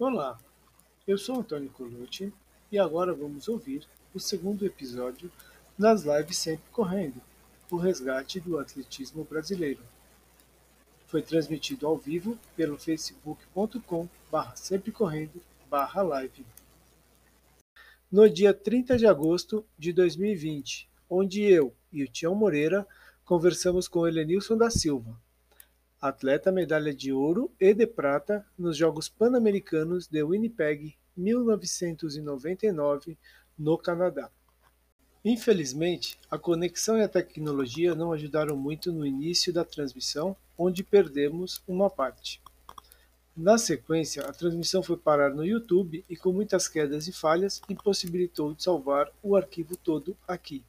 Olá, eu sou Antônio Colucci e agora vamos ouvir o segundo episódio das lives Sempre Correndo, o resgate do atletismo brasileiro. Foi transmitido ao vivo pelo facebook.com barra sempre correndo barra live. No dia 30 de agosto de 2020, onde eu e o Tião Moreira conversamos com Helenilson da Silva, atleta medalha de ouro e de prata nos Jogos Pan-Americanos de Winnipeg 1999, no Canadá. Infelizmente, a conexão e a tecnologia não ajudaram muito no início da transmissão, onde perdemos uma parte. Na sequência, a transmissão foi parar no YouTube e, com muitas quedas e falhas, impossibilitou de salvar o arquivo todo aqui.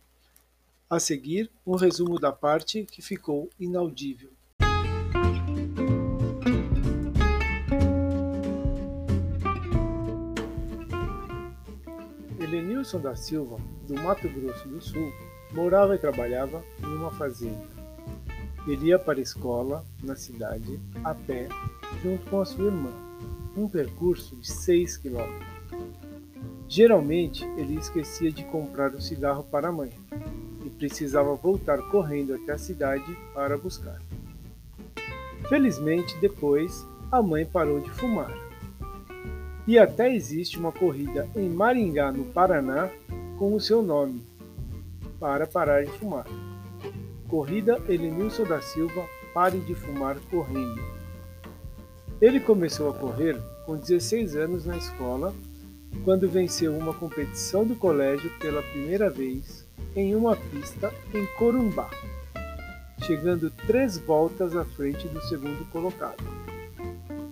A seguir, um resumo da parte que ficou inaudível. Elenilson da Silva, do Mato Grosso do Sul, morava e trabalhava em uma fazenda. Ele ia para a escola, na cidade, a pé, junto com a sua irmã, um percurso de 6 quilômetros. Geralmente, ele esquecia de comprar o cigarro para a mãe e precisava voltar correndo até a cidade para buscar. Felizmente, depois, a mãe parou de fumar e até existe uma corrida em Maringá, no Paraná, com o seu nome, para parar de fumar. Corrida Elenilson da Silva Pare de Fumar Correndo. Ele começou a correr com 16 anos na escola, quando venceu uma competição do colégio pela primeira vez em uma pista em Corumbá, chegando três voltas à frente do segundo colocado.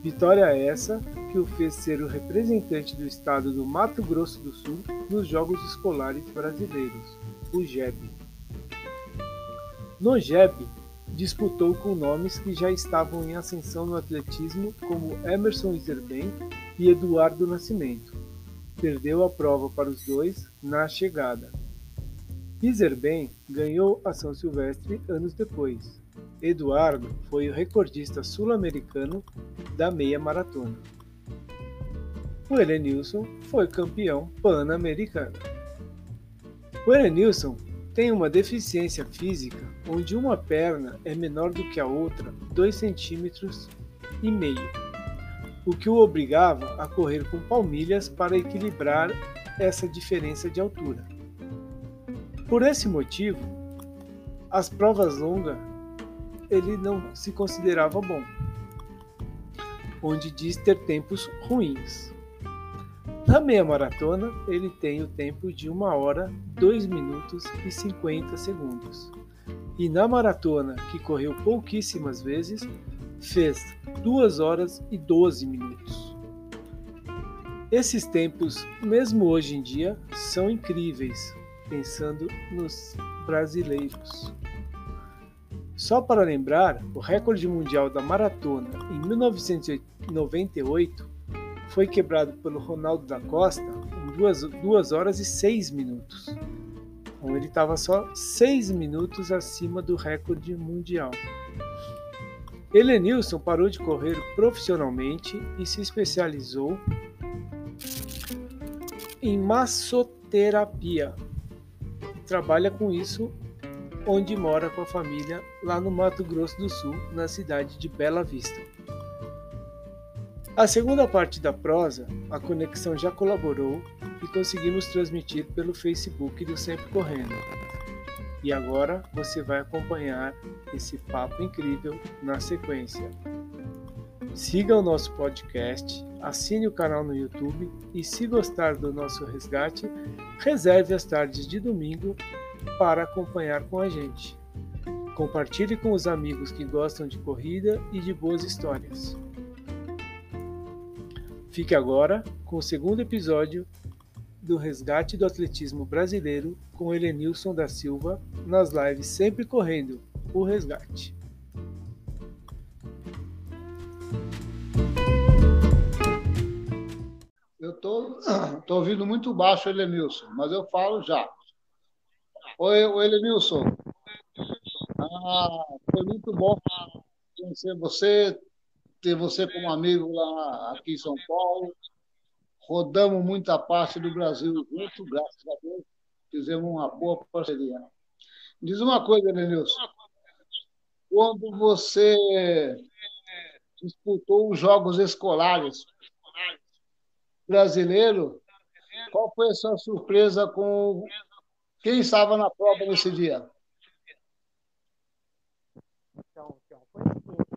Vitória essa que o fez ser o representante do estado do Mato Grosso do Sul nos Jogos Escolares Brasileiros, o JEB. No JEB, disputou com nomes que já estavam em ascensão no atletismo, como Emerson Iserben e Eduardo Nascimento. Perdeu a prova para os dois na chegada. Iserben ganhou a São Silvestre anos depois. Eduardo foi o recordista sul-americano da meia maratona o Elenilson foi campeão pan-americano. O Elenilson tem uma deficiência física onde uma perna é menor do que a outra 2 centímetros e meio, o que o obrigava a correr com palmilhas para equilibrar essa diferença de altura. Por esse motivo, as provas longas ele não se considerava bom, onde diz ter tempos ruins. Na meia maratona, ele tem o tempo de 1 hora, 2 minutos e 50 segundos. E na maratona, que correu pouquíssimas vezes, fez 2 horas e 12 minutos. Esses tempos, mesmo hoje em dia, são incríveis, pensando nos brasileiros. Só para lembrar, o recorde mundial da maratona em 1998 foi quebrado pelo Ronaldo da Costa em 2, horas e 6 minutos. Então ele estava só 6 minutos acima do recorde mundial. Helenilson parou de correr profissionalmente e se especializou em massoterapia. Trabalha com isso onde mora com a família lá no Mato Grosso do Sul, na cidade de Bela Vista. A segunda parte da prosa, a conexão já colaborou e conseguimos transmitir pelo Facebook do Sempre Correndo. E agora você vai acompanhar esse papo incrível na sequência. Siga o nosso podcast, assine o canal no YouTube e, se gostar do nosso resgate, reserve as tardes de domingo para acompanhar com a gente. Compartilhe com os amigos que gostam de corrida e de boas histórias. Fique agora com o segundo episódio do Resgate do Atletismo Brasileiro com Helenilson da Silva nas lives Sempre Correndo, o Resgate. Eu tô ouvindo muito baixo, Helenilson, mas eu falo já. Oi, Helenilson. Ah, foi muito bom conhecer você, ter você como amigo lá aqui em São Paulo. Rodamos muita parte do Brasil junto, graças a Deus. Fizemos uma boa parceria. Diz uma coisa, Denilson. Quando você disputou os Jogos Escolares brasileiro, qual foi a sua surpresa com quem estava na prova nesse dia? Então, então foi seguinte,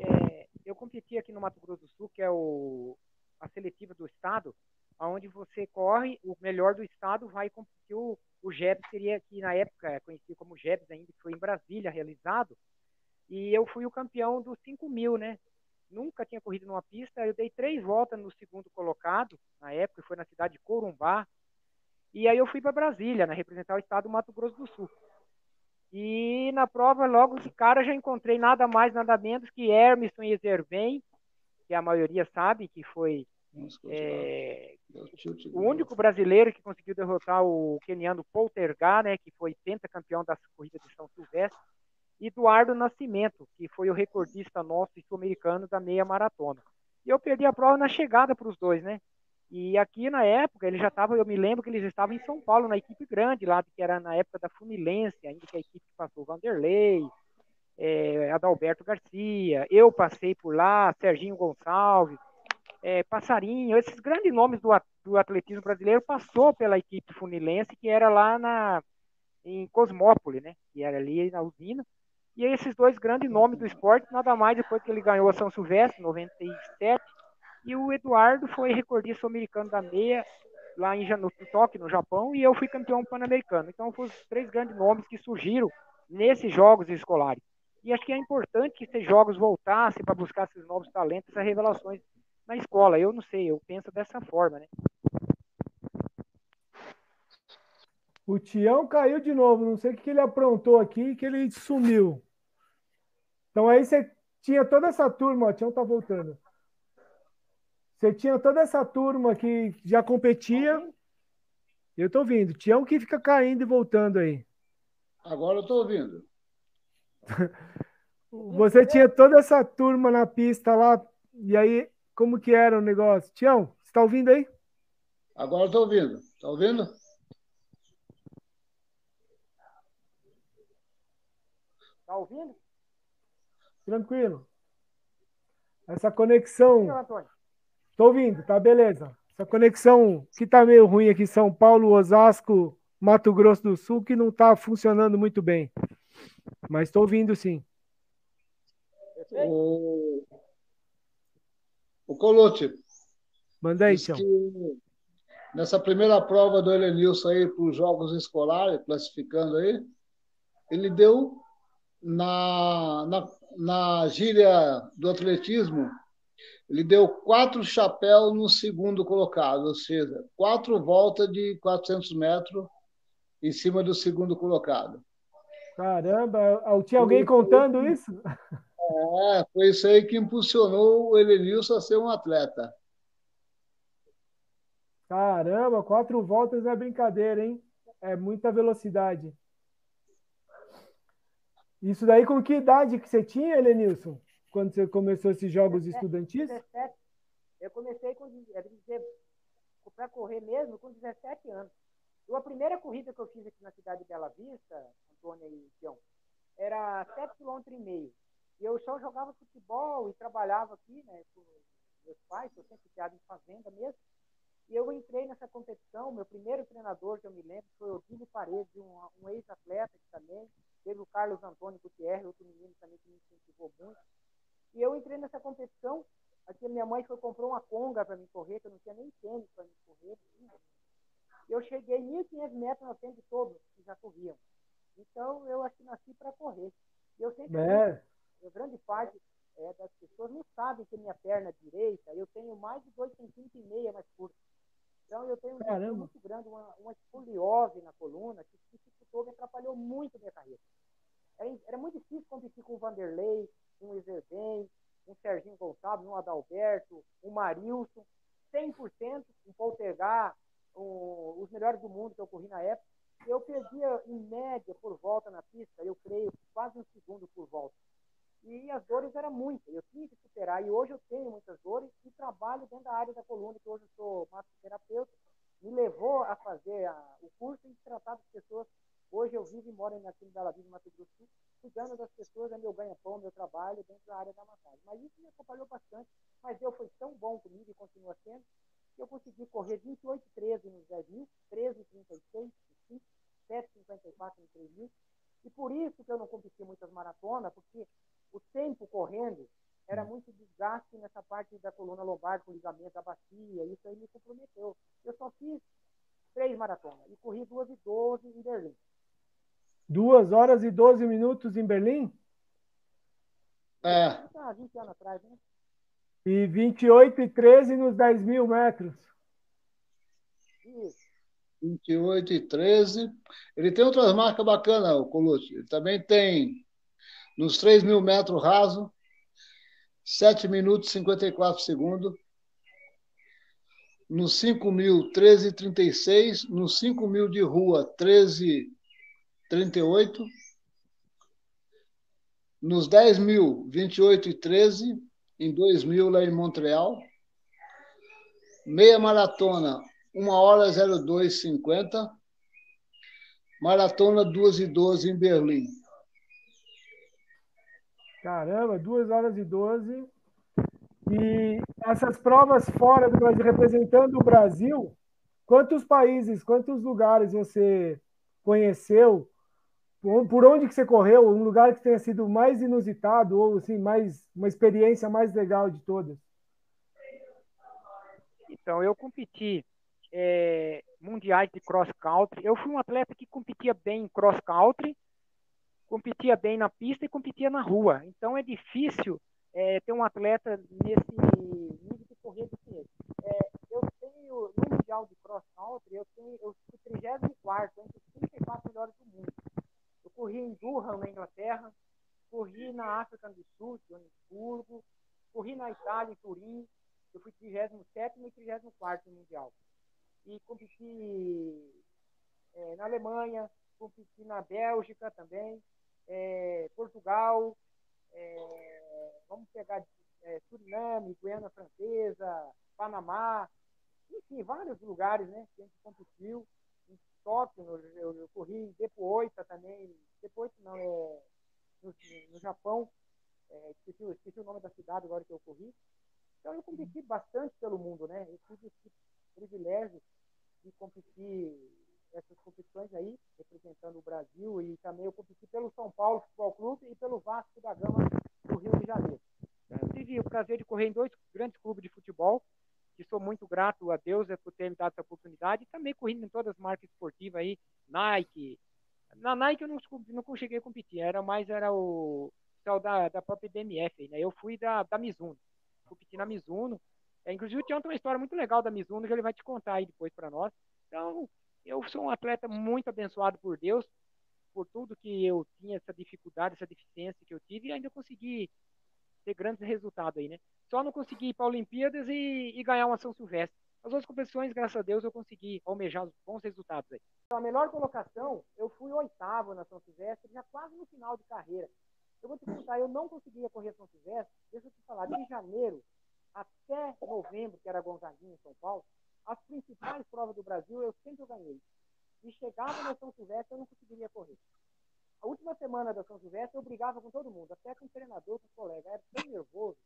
é, eu competi aqui no Mato Grosso do Sul, que é o, a seletiva do estado, onde você corre, o melhor do estado vai competir o, o seria que na época é conhecido como GEPS ainda, que foi em Brasília realizado, e eu fui o campeão dos 5 mil, né? Nunca tinha corrido numa pista, eu dei três voltas no segundo colocado, na época, foi na cidade de Corumbá, e aí eu fui para Brasília, né, representar o estado do Mato Grosso do Sul. E na prova, logo de cara, já encontrei nada mais, nada menos que Hermisson Ezerben, que a maioria sabe que foi é, o único brasileiro que conseguiu derrotar o keniano Poltergar, né, que foi pentacampeão das corridas de São Silvestre, e Eduardo Nascimento, que foi o recordista nosso sul-americano da meia maratona. E eu perdi a prova na chegada para os dois, né? E aqui na época, ele já estava, eu me lembro que eles estavam em São Paulo, na equipe grande lá, que era na época da Funilense, ainda que a equipe passou Vanderlei, é, Adalberto Garcia, eu passei por lá, Serginho Gonçalves, é, Passarinho, esses grandes nomes do, do atletismo brasileiro passou pela equipe funilense, que era lá na, em Cosmópolis, né? Que era ali na usina. E esses dois grandes nomes do esporte, nada mais depois que ele ganhou a São Silvestre, 97, e o Eduardo foi recordista americano da meia lá em Tóquio, no Japão, e eu fui campeão pan-americano. Então foram os três grandes nomes que surgiram nesses jogos escolares. E acho que é importante que esses jogos voltassem para buscar esses novos talentos, essas revelações na escola. Eu não sei, eu penso dessa forma, né? O Tião caiu de novo, não sei o que ele aprontou aqui, que ele sumiu. Então aí você tinha toda essa turma, o Tião tá voltando. Você tinha toda essa turma que já competia. Eu tô ouvindo. Tião que fica caindo e voltando aí. Agora eu tô ouvindo. Você tinha toda essa turma na pista lá, e aí, como que era o negócio? Tião, você tá ouvindo aí? Agora eu tô ouvindo. Tá ouvindo? Tá ouvindo? Tranquilo. Essa conexão. Tô ouvindo, tá beleza. Essa conexão que tá meio ruim aqui, São Paulo, Osasco, Mato Grosso do Sul, que não tá funcionando muito bem. Mas estou ouvindo sim. O, o Colote. Manda aí, Tião. Nessa primeira prova do Elenilson aí para os Jogos Escolares, classificando aí, ele deu na, na, na gíria do atletismo, ele deu quatro chapéus no segundo colocado, ou seja, quatro voltas de 400 metros em cima do segundo colocado. Caramba, tinha alguém contando isso? É, foi isso aí que impulsionou o Elenilson a ser um atleta. Caramba, quatro voltas é brincadeira, hein? É muita velocidade. Isso daí com que idade que você tinha, Elenilson? Quando você começou esses jogos estudantis? 17. Eu comecei com para correr mesmo com 17 anos. a primeira corrida que eu fiz aqui na cidade de Bela Vista, Antônia e Tião, era 7 km e meio. E eu só jogava futebol e trabalhava aqui, né, com meus pais, eu sempre criado em fazenda mesmo. E eu entrei nessa competição, meu primeiro treinador que eu me lembro foi o Odílio Paredes, um, um ex-atleta também, teve o Carlos Antônio Gutierrez, outro menino também que me incentivou muito. E eu entrei nessa competição, aqui minha mãe foi comprou uma conga para me correr, que eu não tinha nem tênis para me correr. Eu cheguei 1.500 metros na frente de todos que já corriam. Então, eu acho que nasci para correr. E eu sempre, é. a grande parte é, das pessoas não sabem que minha perna direita, eu tenho mais de 2,5 centímetros e meia mais curta. Então, eu tenho um muito grande, uma, uma escoliose na coluna, que dificultou, me atrapalhou muito a minha carreira. Era, era, muito difícil competir com o Vanderlei, com o Ezerben, um Serginho Gonçalves, um Adalberto, um Marilson, 100%, um Poltergar, um, os melhores do mundo que eu corri na época. Eu perdia, em média, por volta na pista, eu creio, quase um segundo por volta. E as dores eram muitas, eu tinha que superar. E hoje eu tenho muitas dores e trabalho dentro da área da coluna, que hoje eu sou massoterapeuta. Me levou a fazer a, o curso e tratar das pessoas. Hoje eu vivo e moro aqui em Bela Vista, Mato Grosso cuidando das pessoas, é meu ganha-pão, meu trabalho dentro da área da massagem. Mas isso me atrapalhou bastante. Mas Deus foi tão bom comigo e continua sendo, que eu consegui correr 28 13 nos 10 mil, 13 36 5, 7 54 no 3 mil. E por isso que eu não competi muitas maratonas, porque o tempo correndo era hum. muito desgaste nessa parte da coluna lombar, com ligamento da bacia, isso aí me comprometeu. Eu só fiz três maratonas e corri duas e doze em Berlim. Duas horas e doze minutos em Berlim? É. Tá, 20 anos atrás, né? E 28 e 13 nos 10 mil metros. Isso. 28 e 13. Ele tem outras marcas bacanas, o Colucci. Ele também tem nos 3 mil metros raso, 7 minutos e 54 segundos. Nos 5 mil, 13 e 36. Nos 5 mil de rua, 13 e 38. Nos 10 mil, 28 e 13. Em 2 mil, lá em Montreal. Meia maratona, 1 hora 02,50. Maratona 2 e 12 em Berlim. Caramba, 2 horas e 12. E essas provas fora do Brasil, representando o Brasil, quantos países, quantos lugares você conheceu? Por onde que você correu? Um lugar que tenha sido mais inusitado ou assim, mais uma experiência mais legal de todas? Então, eu competi é, mundiais de cross country. Eu fui um atleta que competia bem em cross country, competia bem na pista e competia na rua. Então é difícil é, ter um atleta nesse nível de correr desse É, eu tenho, no Mundial de Cross Country, eu, tenho, eu fui 34 entre os 34 melhores do mundo. Corri em Durham, na Inglaterra, corri na África do Sul, Joanesburgo, corri na Itália, em Turim, eu fui 37 e 34 no Mundial. E competi é, na Alemanha, competi na Bélgica também, é, Portugal, é, vamos pegar é, Suriname, Guiana Francesa, Panamá, enfim, vários lugares né, que a gente competiu. Em Tóquio, eu, eu corri em Depoita também, Depoita não, é no, no Japão, é, esqueci, esqueci, o nome da cidade agora que eu corri. Então eu competi bastante pelo mundo, né? Eu tive esse privilégio de competir essas competições aí, representando o Brasil, e também eu competi pelo São Paulo Futebol Clube e pelo Vasco da Gama do Rio de Janeiro. Eu tive o prazer de correr em dois grandes clubes de futebol, que sou muito grato a Deus por ter me dado essa oportunidade, e também correndo em todas as marcas esportivas aí, Nike. Na Nike eu não, não cheguei a competir, era mais era o da, da própria BMF, né? Eu fui da, da Mizuno, competi na Mizuno. É, inclusive o Tião tem uma história muito legal da Mizuno que ele vai te contar aí depois para nós. Então, eu sou um atleta muito abençoado por Deus, por tudo que eu tinha, essa dificuldade, essa deficiência que eu tive, e ainda consegui ter grandes resultados aí, né? Só não consegui ir para Olimpíadas e, e, ganhar uma São Silvestre. As outras competições, graças a Deus, eu consegui almejar bons resultados aí. Então, a melhor colocação, eu fui oitavo na São Silvestre, já quase no final de carreira. Eu vou te contar, eu não conseguia correr São Silvestre, deixa eu te falar, de janeiro até novembro, que era Gonzaguinha em São Paulo, as principais provas do Brasil eu sempre ganhei. E chegava na São Silvestre, eu não conseguiria correr. A última semana da São Silvestre, eu brigava com todo mundo, até com o treinador, com o colega. Eu era tão nervoso,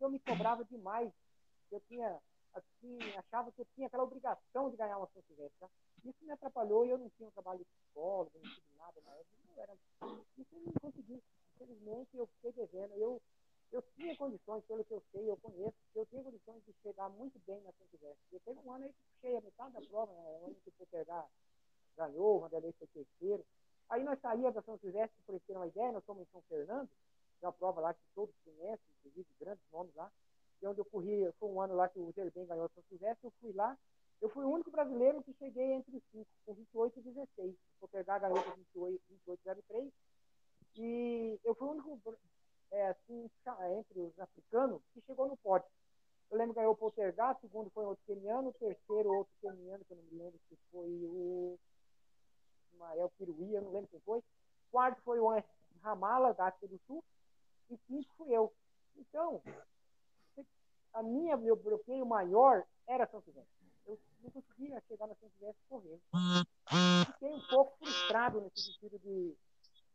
eu me cobrava demais. Eu tinha, assim, achava que eu tinha aquela obrigação de ganhar uma Silvestre. Tá? Isso me atrapalhou e eu não tinha um trabalho de psicólogo, não tive nada na época. Não era... Isso eu não consegui. Infelizmente, eu fiquei devendo. Eu eu tinha condições, pelo que eu sei, eu conheço, eu tinha condições de chegar muito bem na Silvestre. Eu teve um ano aí que puxei a metade da prova, né? onde que o pegar ganhou, o Vanderlei foi terceiro. Aí nós saímos da São Silvestre, para ter uma ideia, nós fomos em São Fernando, uma prova lá que todos conhecem, inclusive grandes nomes lá, e onde eu corri, foi um ano lá que o Zerbem ganhou São Silvestre, eu fui lá, eu fui o único brasileiro que cheguei entre os cinco, com 28 e 16. O pegar ganhou com 28, 28 e eu fui o único é, assim, entre os africanos, que chegou no pódio. Eu lembro que ganhou o Poltergeist, segundo foi outro keniano, terceiro outro keniano, que eu não me lembro se foi o Ismael Piruí, eu não lembro quem foi. Quarto foi o Ramala, da África do Sul. E quinto fui eu. Então, a minha, meu bloqueio maior era São Silvestre. Eu não conseguia chegar na São Silvestre correr. Fiquei um pouco frustrado nesse sentido de,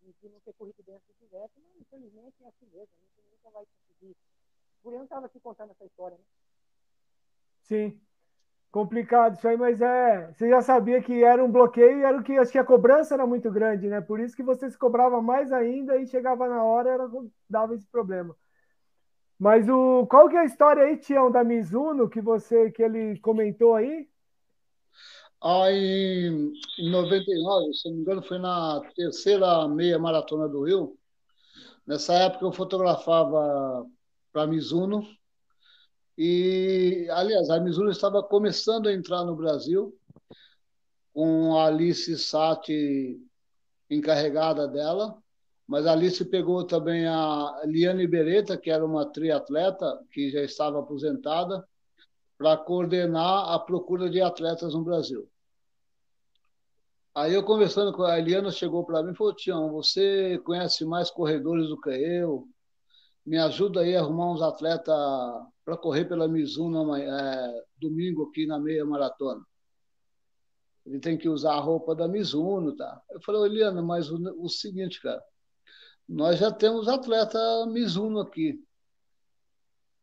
de, não ter corrido dentro do Silvestre, mas infelizmente é assim mesmo. A gente nunca vai conseguir. Eu não estava aqui contando essa história, né? Sim. Complicado isso aí, mas é. Você já sabia que era um bloqueio e era o que acho que a cobrança era muito grande, né? Por isso que você se cobrava mais ainda e chegava na hora era, dava esse problema. Mas o qual que é a história aí, Tião, da Mizuno que você que ele comentou aí? Em, em 99, se não me engano, foi na terceira meia maratona do Rio. Nessa época eu fotografava para a Mizuno e, aliás, a Mizuno estava começando a entrar no Brasil, com a Alice Sati encarregada dela, mas a Alice pegou também a Liane Beretta, que era uma triatleta que já estava aposentada, para coordenar a procura de atletas no Brasil. Aí eu conversando com a Eliana, chegou para mim e falou: Tião, você conhece mais corredores do que eu? Me ajuda aí a arrumar uns atletas para correr pela Mizuno é, domingo aqui na meia maratona. Ele tem que usar a roupa da Mizuno, tá? Eu falei, Eliana, mas o, o seguinte, cara, nós já temos atleta Mizuno aqui.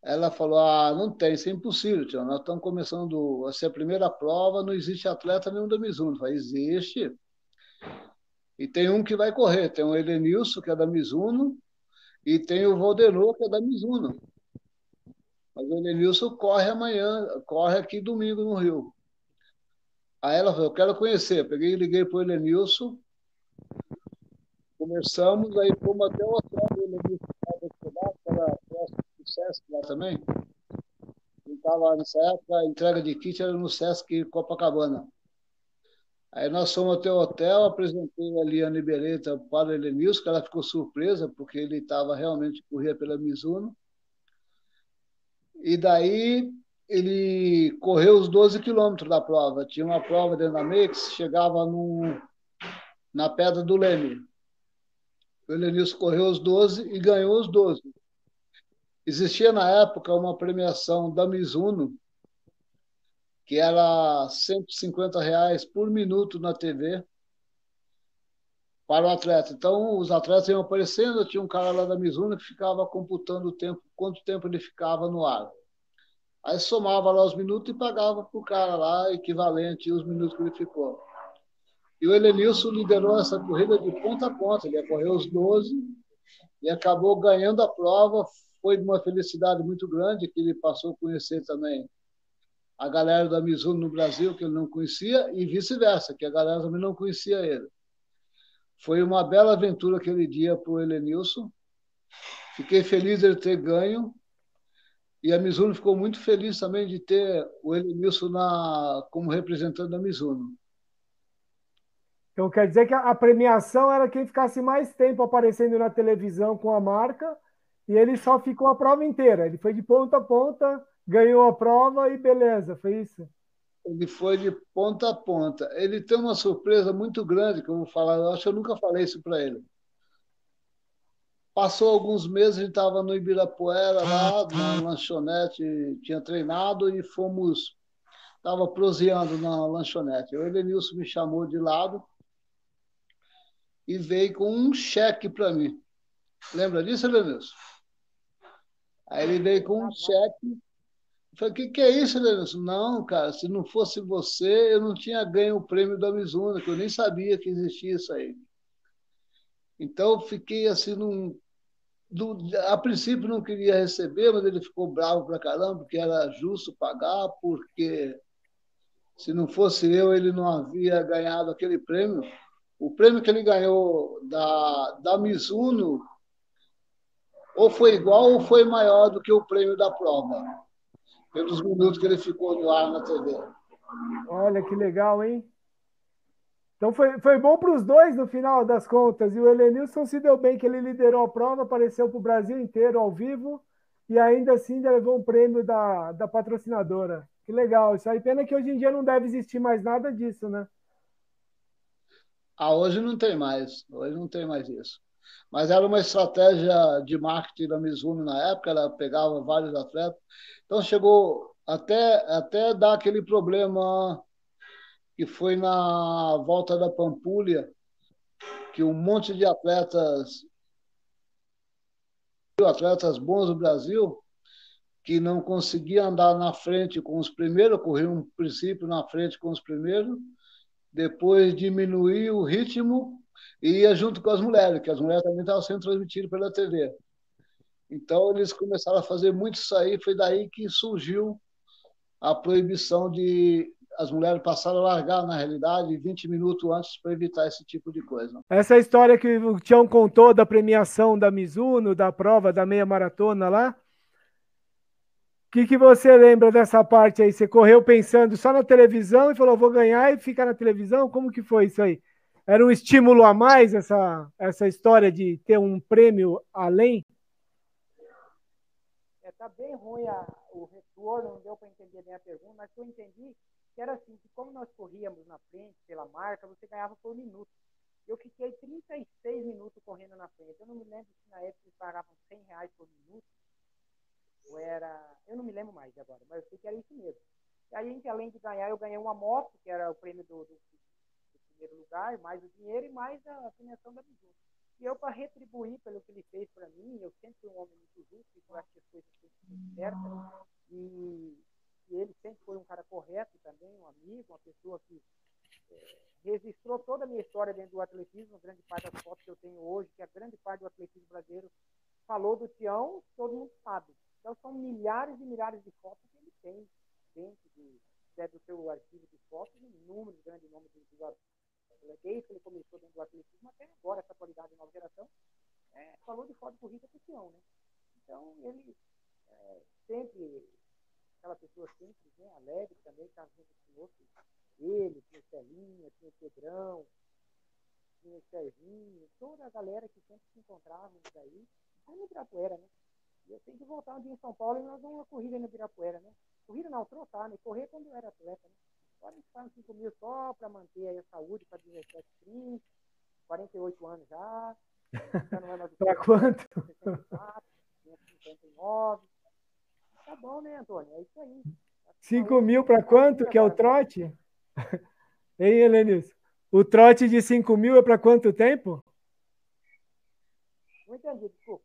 Ela falou, ah, não tem, isso é impossível, tio. Nós estamos começando a ser a primeira prova, não existe atleta nenhum da Mizuno. Eu falei, existe. E tem um que vai correr, tem o Edenilson, que é da Mizuno, e tem o Valdenor, que é da Mizuno. Mas o Elenilson corre amanhã, corre aqui domingo no Rio. Aí ela falou, eu quero conhecer. Peguei e liguei para o Elenilson, conversamos, aí fomos até o hotel do Elenilson, era próximo do Sesc lá também. Ele estava nessa época, a entrega de kit era no Sesc Copacabana. Aí nós fomos até o hotel, apresentei a Liane Beretta para o Elenilson, que ela ficou surpresa, porque ele estava realmente corria pela Mizuno. E daí ele correu os 12 quilômetros da prova. Tinha uma prova dentro da que chegava no, na Pedra do Leme. O Helenilson correu os 12 e ganhou os 12. Existia na época uma premiação da Mizuno, que era 150 reais por minuto na TV para o atleta. Então, os atletas iam aparecendo, tinha um cara lá da Mizuno que ficava computando o tempo, quanto tempo ele ficava no ar. Aí somava lá os minutos e pagava para o cara lá, equivalente aos minutos que ele ficou. E o Elenilson liderou essa corrida de ponta a ponta, ele correu os 12 e acabou ganhando a prova. Foi de uma felicidade muito grande que ele passou a conhecer também a galera da Mizuno no Brasil, que ele não conhecia, e vice-versa, que a galera também não conhecia ele. Foi uma bela aventura aquele dia para o Helenilson. Fiquei feliz de ele ter ganho. E a Mizuno ficou muito feliz também de ter o Helenilson na, como representante da Mizuno. Então quer dizer que a premiação era quem ficasse mais tempo aparecendo na televisão com a marca e ele só ficou a prova inteira. Ele foi de ponta a ponta, ganhou a prova e beleza, foi isso? Ele foi de ponta a ponta. Ele tem uma surpresa muito grande que eu vou falar. Eu acho que eu nunca falei isso para ele. Passou alguns meses, a gente estava no Ibirapuera, lá na lanchonete, tinha treinado e fomos. Estava proseando na lanchonete. O Elenilson me chamou de lado e veio com um cheque para mim. Lembra disso, Elenilson? Aí ele veio com um cheque Falei, o que, que é isso, Denilson? Não, cara, se não fosse você, eu não tinha ganho o prêmio da Mizuno, que eu nem sabia que existia isso aí. Então, eu fiquei assim, num, do, a princípio não queria receber, mas ele ficou bravo pra caramba, porque era justo pagar, porque se não fosse eu, ele não havia ganhado aquele prêmio. O prêmio que ele ganhou da, da Mizuno ou foi igual ou foi maior do que o prêmio da prova pelos minutos que ele ficou no ar na TV. Olha que legal, hein? Então foi, foi bom para os dois no final das contas. E o Helenilson se deu bem, que ele liderou a prova, apareceu para o Brasil inteiro ao vivo e ainda assim levou um prêmio da, da patrocinadora. Que legal. Isso aí, pena que hoje em dia não deve existir mais nada disso, né? Ah, hoje não tem mais. Hoje não tem mais isso. Mas era uma estratégia de marketing da Mizuno na época, ela pegava vários atletas. Então chegou até, até dar aquele problema que foi na volta da Pampulha, que um monte de atletas, atletas bons do Brasil, que não conseguiam andar na frente com os primeiros, corriam um princípio na frente com os primeiros, depois diminuir o ritmo e ia junto com as mulheres, que as mulheres também estavam sendo transmitidas pela TV. Então eles começaram a fazer muito isso aí, foi daí que surgiu a proibição de as mulheres passaram a largar, na realidade, 20 minutos antes para evitar esse tipo de coisa. Essa história que o Tião contou da premiação da Mizuno, da prova da meia maratona lá, o que, que você lembra dessa parte aí? Você correu pensando só na televisão e falou, vou ganhar e ficar na televisão? Como que foi isso aí? Era um estímulo a mais essa, essa história de ter um prêmio além? É, tá bem ruim a, o retorno, não deu para entender bem a pergunta, mas eu entendi que era assim, que como nós corríamos na frente pela marca, você ganhava por minuto. Eu fiquei 36 minutos correndo na frente. Eu não me lembro se na época eles pagavam 100 reais por minuto, ou era... Eu não me lembro mais agora, mas eu sei que era isso mesmo. E aí, além de ganhar, eu ganhei uma moto, que era o prêmio do, do, do primeiro lugar, mais o dinheiro e mais a premiação da Mizuno. E eu, para retribuir pelo que ele fez para mim, eu sempre fui um homem muito justo, eu acho que as coisas certas, e e ele sempre foi um cara correto também, um amigo, uma pessoa que é, registrou toda a minha história dentro do atletismo, grande parte das fotos que eu tenho hoje, que a grande parte do atletismo brasileiro falou do Tião, todo mundo sabe. Então são milhares e milhares de fotos que ele tem dentro de, do seu arquivo de fotos, inúmeros grandes nomes Desde que ele começou dentro do atletismo até agora, essa qualidade de nova geração, é, falou de foto corrida com o Tião, né? Então ele é, sempre aquela pessoa simples, né, alegre também, estava junto conosco. Ele, tinha o Celinha, tinha o Pedrão, tinha o Serginho, toda a galera que sempre se encontrávamos aí, aí no Ibirapuera, né? E eu tenho que voltar um dia em São Paulo e nós vamos uma corrida no Ibirapuera, né? Corrida não, trotar, né? Correr quando eu era atleta, né? Agora a gente faz 5 mil só para manter aí a saúde para 17, 30, 48 anos já. já não é mais para quanto? 64, 59. Tá bom, né, Antônio? É isso aí. 5 mil para quanto que é o trote? Hein, Helenis? O trote de 5 mil é para quanto tempo? Não entendi, desculpa.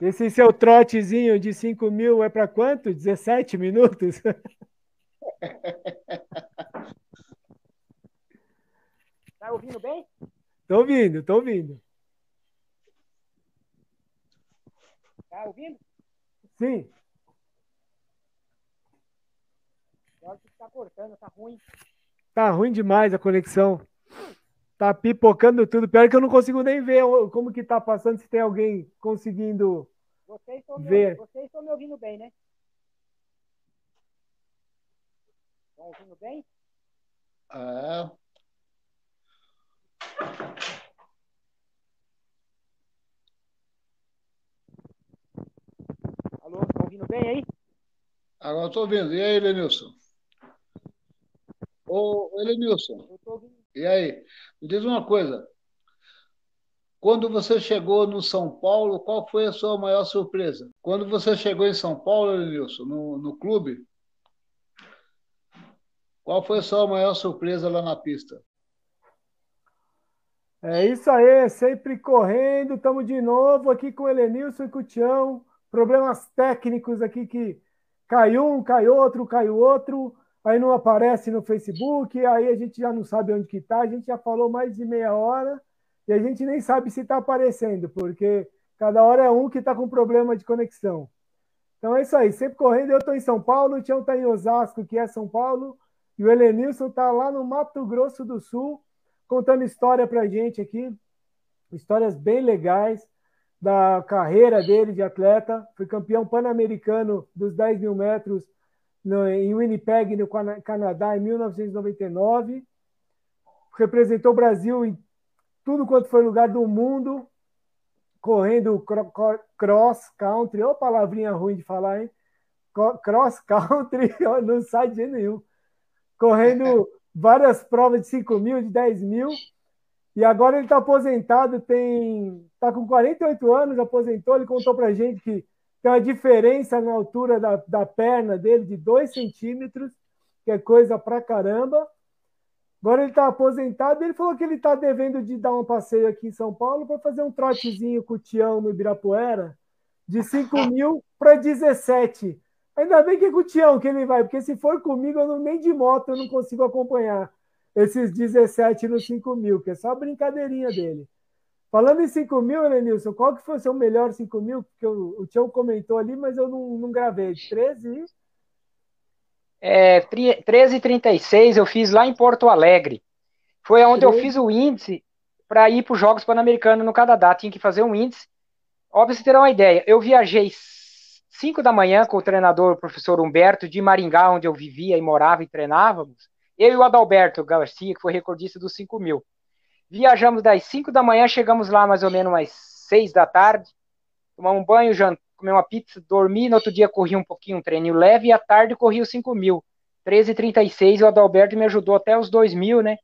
Esse seu trotezinho de 5 mil é para quanto? 17 minutos? Tá ouvindo bem? Tô ouvindo, tô ouvindo. Tá ouvindo? Sim. Agora que tá cortando, tá ruim. Tá ruim demais a conexão. Tá pipocando tudo. Pior que eu não consigo nem ver como que tá passando, se tem alguém conseguindo vocês estão ver. Me, vocês estão me ouvindo bem, né? Estão ouvindo bem? É. Alô, estão ouvindo bem aí? Agora estou ouvindo. E aí, Lenilson? Ô, Elenilson, e aí? Me diz uma coisa. Quando você chegou no São Paulo, qual foi a sua maior surpresa? Quando você chegou em São Paulo, Elenilson, no, no clube, qual foi a sua maior surpresa lá na pista? É isso aí, sempre correndo. Estamos de novo aqui com o Elenilson e com o Tião. Problemas técnicos aqui que cai um, cai outro, cai outro aí não aparece no Facebook, aí a gente já não sabe onde que está, a gente já falou mais de meia hora e a gente nem sabe se está aparecendo, porque cada hora é um que está com problema de conexão. Então é isso aí, sempre correndo, eu estou em São Paulo, o Tião está em Osasco, que é São Paulo, e o Helenilson está lá no Mato Grosso do Sul, contando história para a gente aqui, histórias bem legais da carreira dele de atleta, foi campeão pan-americano dos 10 mil metros no, em Winnipeg, no Canadá, em 1999. Representou o Brasil em tudo quanto foi lugar do mundo, correndo cross country, ou palavrinha ruim de falar, hein? Cross country, não sai de jeito nenhum. Correndo várias provas de 5 mil, de 10 mil. E agora ele está aposentado, tem está com 48 anos, aposentou. Ele contou para gente que tem uma diferença na altura da, da perna dele de 2 centímetros, que é coisa pra caramba. Agora ele está aposentado. Ele falou que ele está devendo de dar um passeio aqui em São Paulo para fazer um trotezinho com o Tião no Ibirapuera, de 5 mil para 17. Ainda bem que é com o Tião que ele vai, porque se for comigo, eu não, nem de moto eu não consigo acompanhar esses 17 nos 5 mil, que é só brincadeirinha dele. Falando em 5 mil, Elenilson, qual que foi o seu melhor 5 mil? Porque o, o Tião comentou ali, mas eu não, não gravei. 13? É, 13,36 eu fiz lá em Porto Alegre. Foi onde 13? eu fiz o índice para ir para os Jogos Pan-Americanos no Canadá. Tinha que fazer um índice. Óbvio, você terá uma ideia. Eu viajei 5 da manhã com o treinador, o professor Humberto, de Maringá, onde eu vivia e morava e treinávamos. Eu e o Adalberto Garcia, que foi recordista dos 5 mil. Viajamos das 5 da manhã, chegamos lá mais ou menos umas 6 da tarde, tomamos um banho, jant... comer uma pizza, dormi, no outro dia corri um pouquinho, um treininho leve, e à tarde corri os 5 mil. 13h36, o Adalberto me ajudou até os 2 mil, né?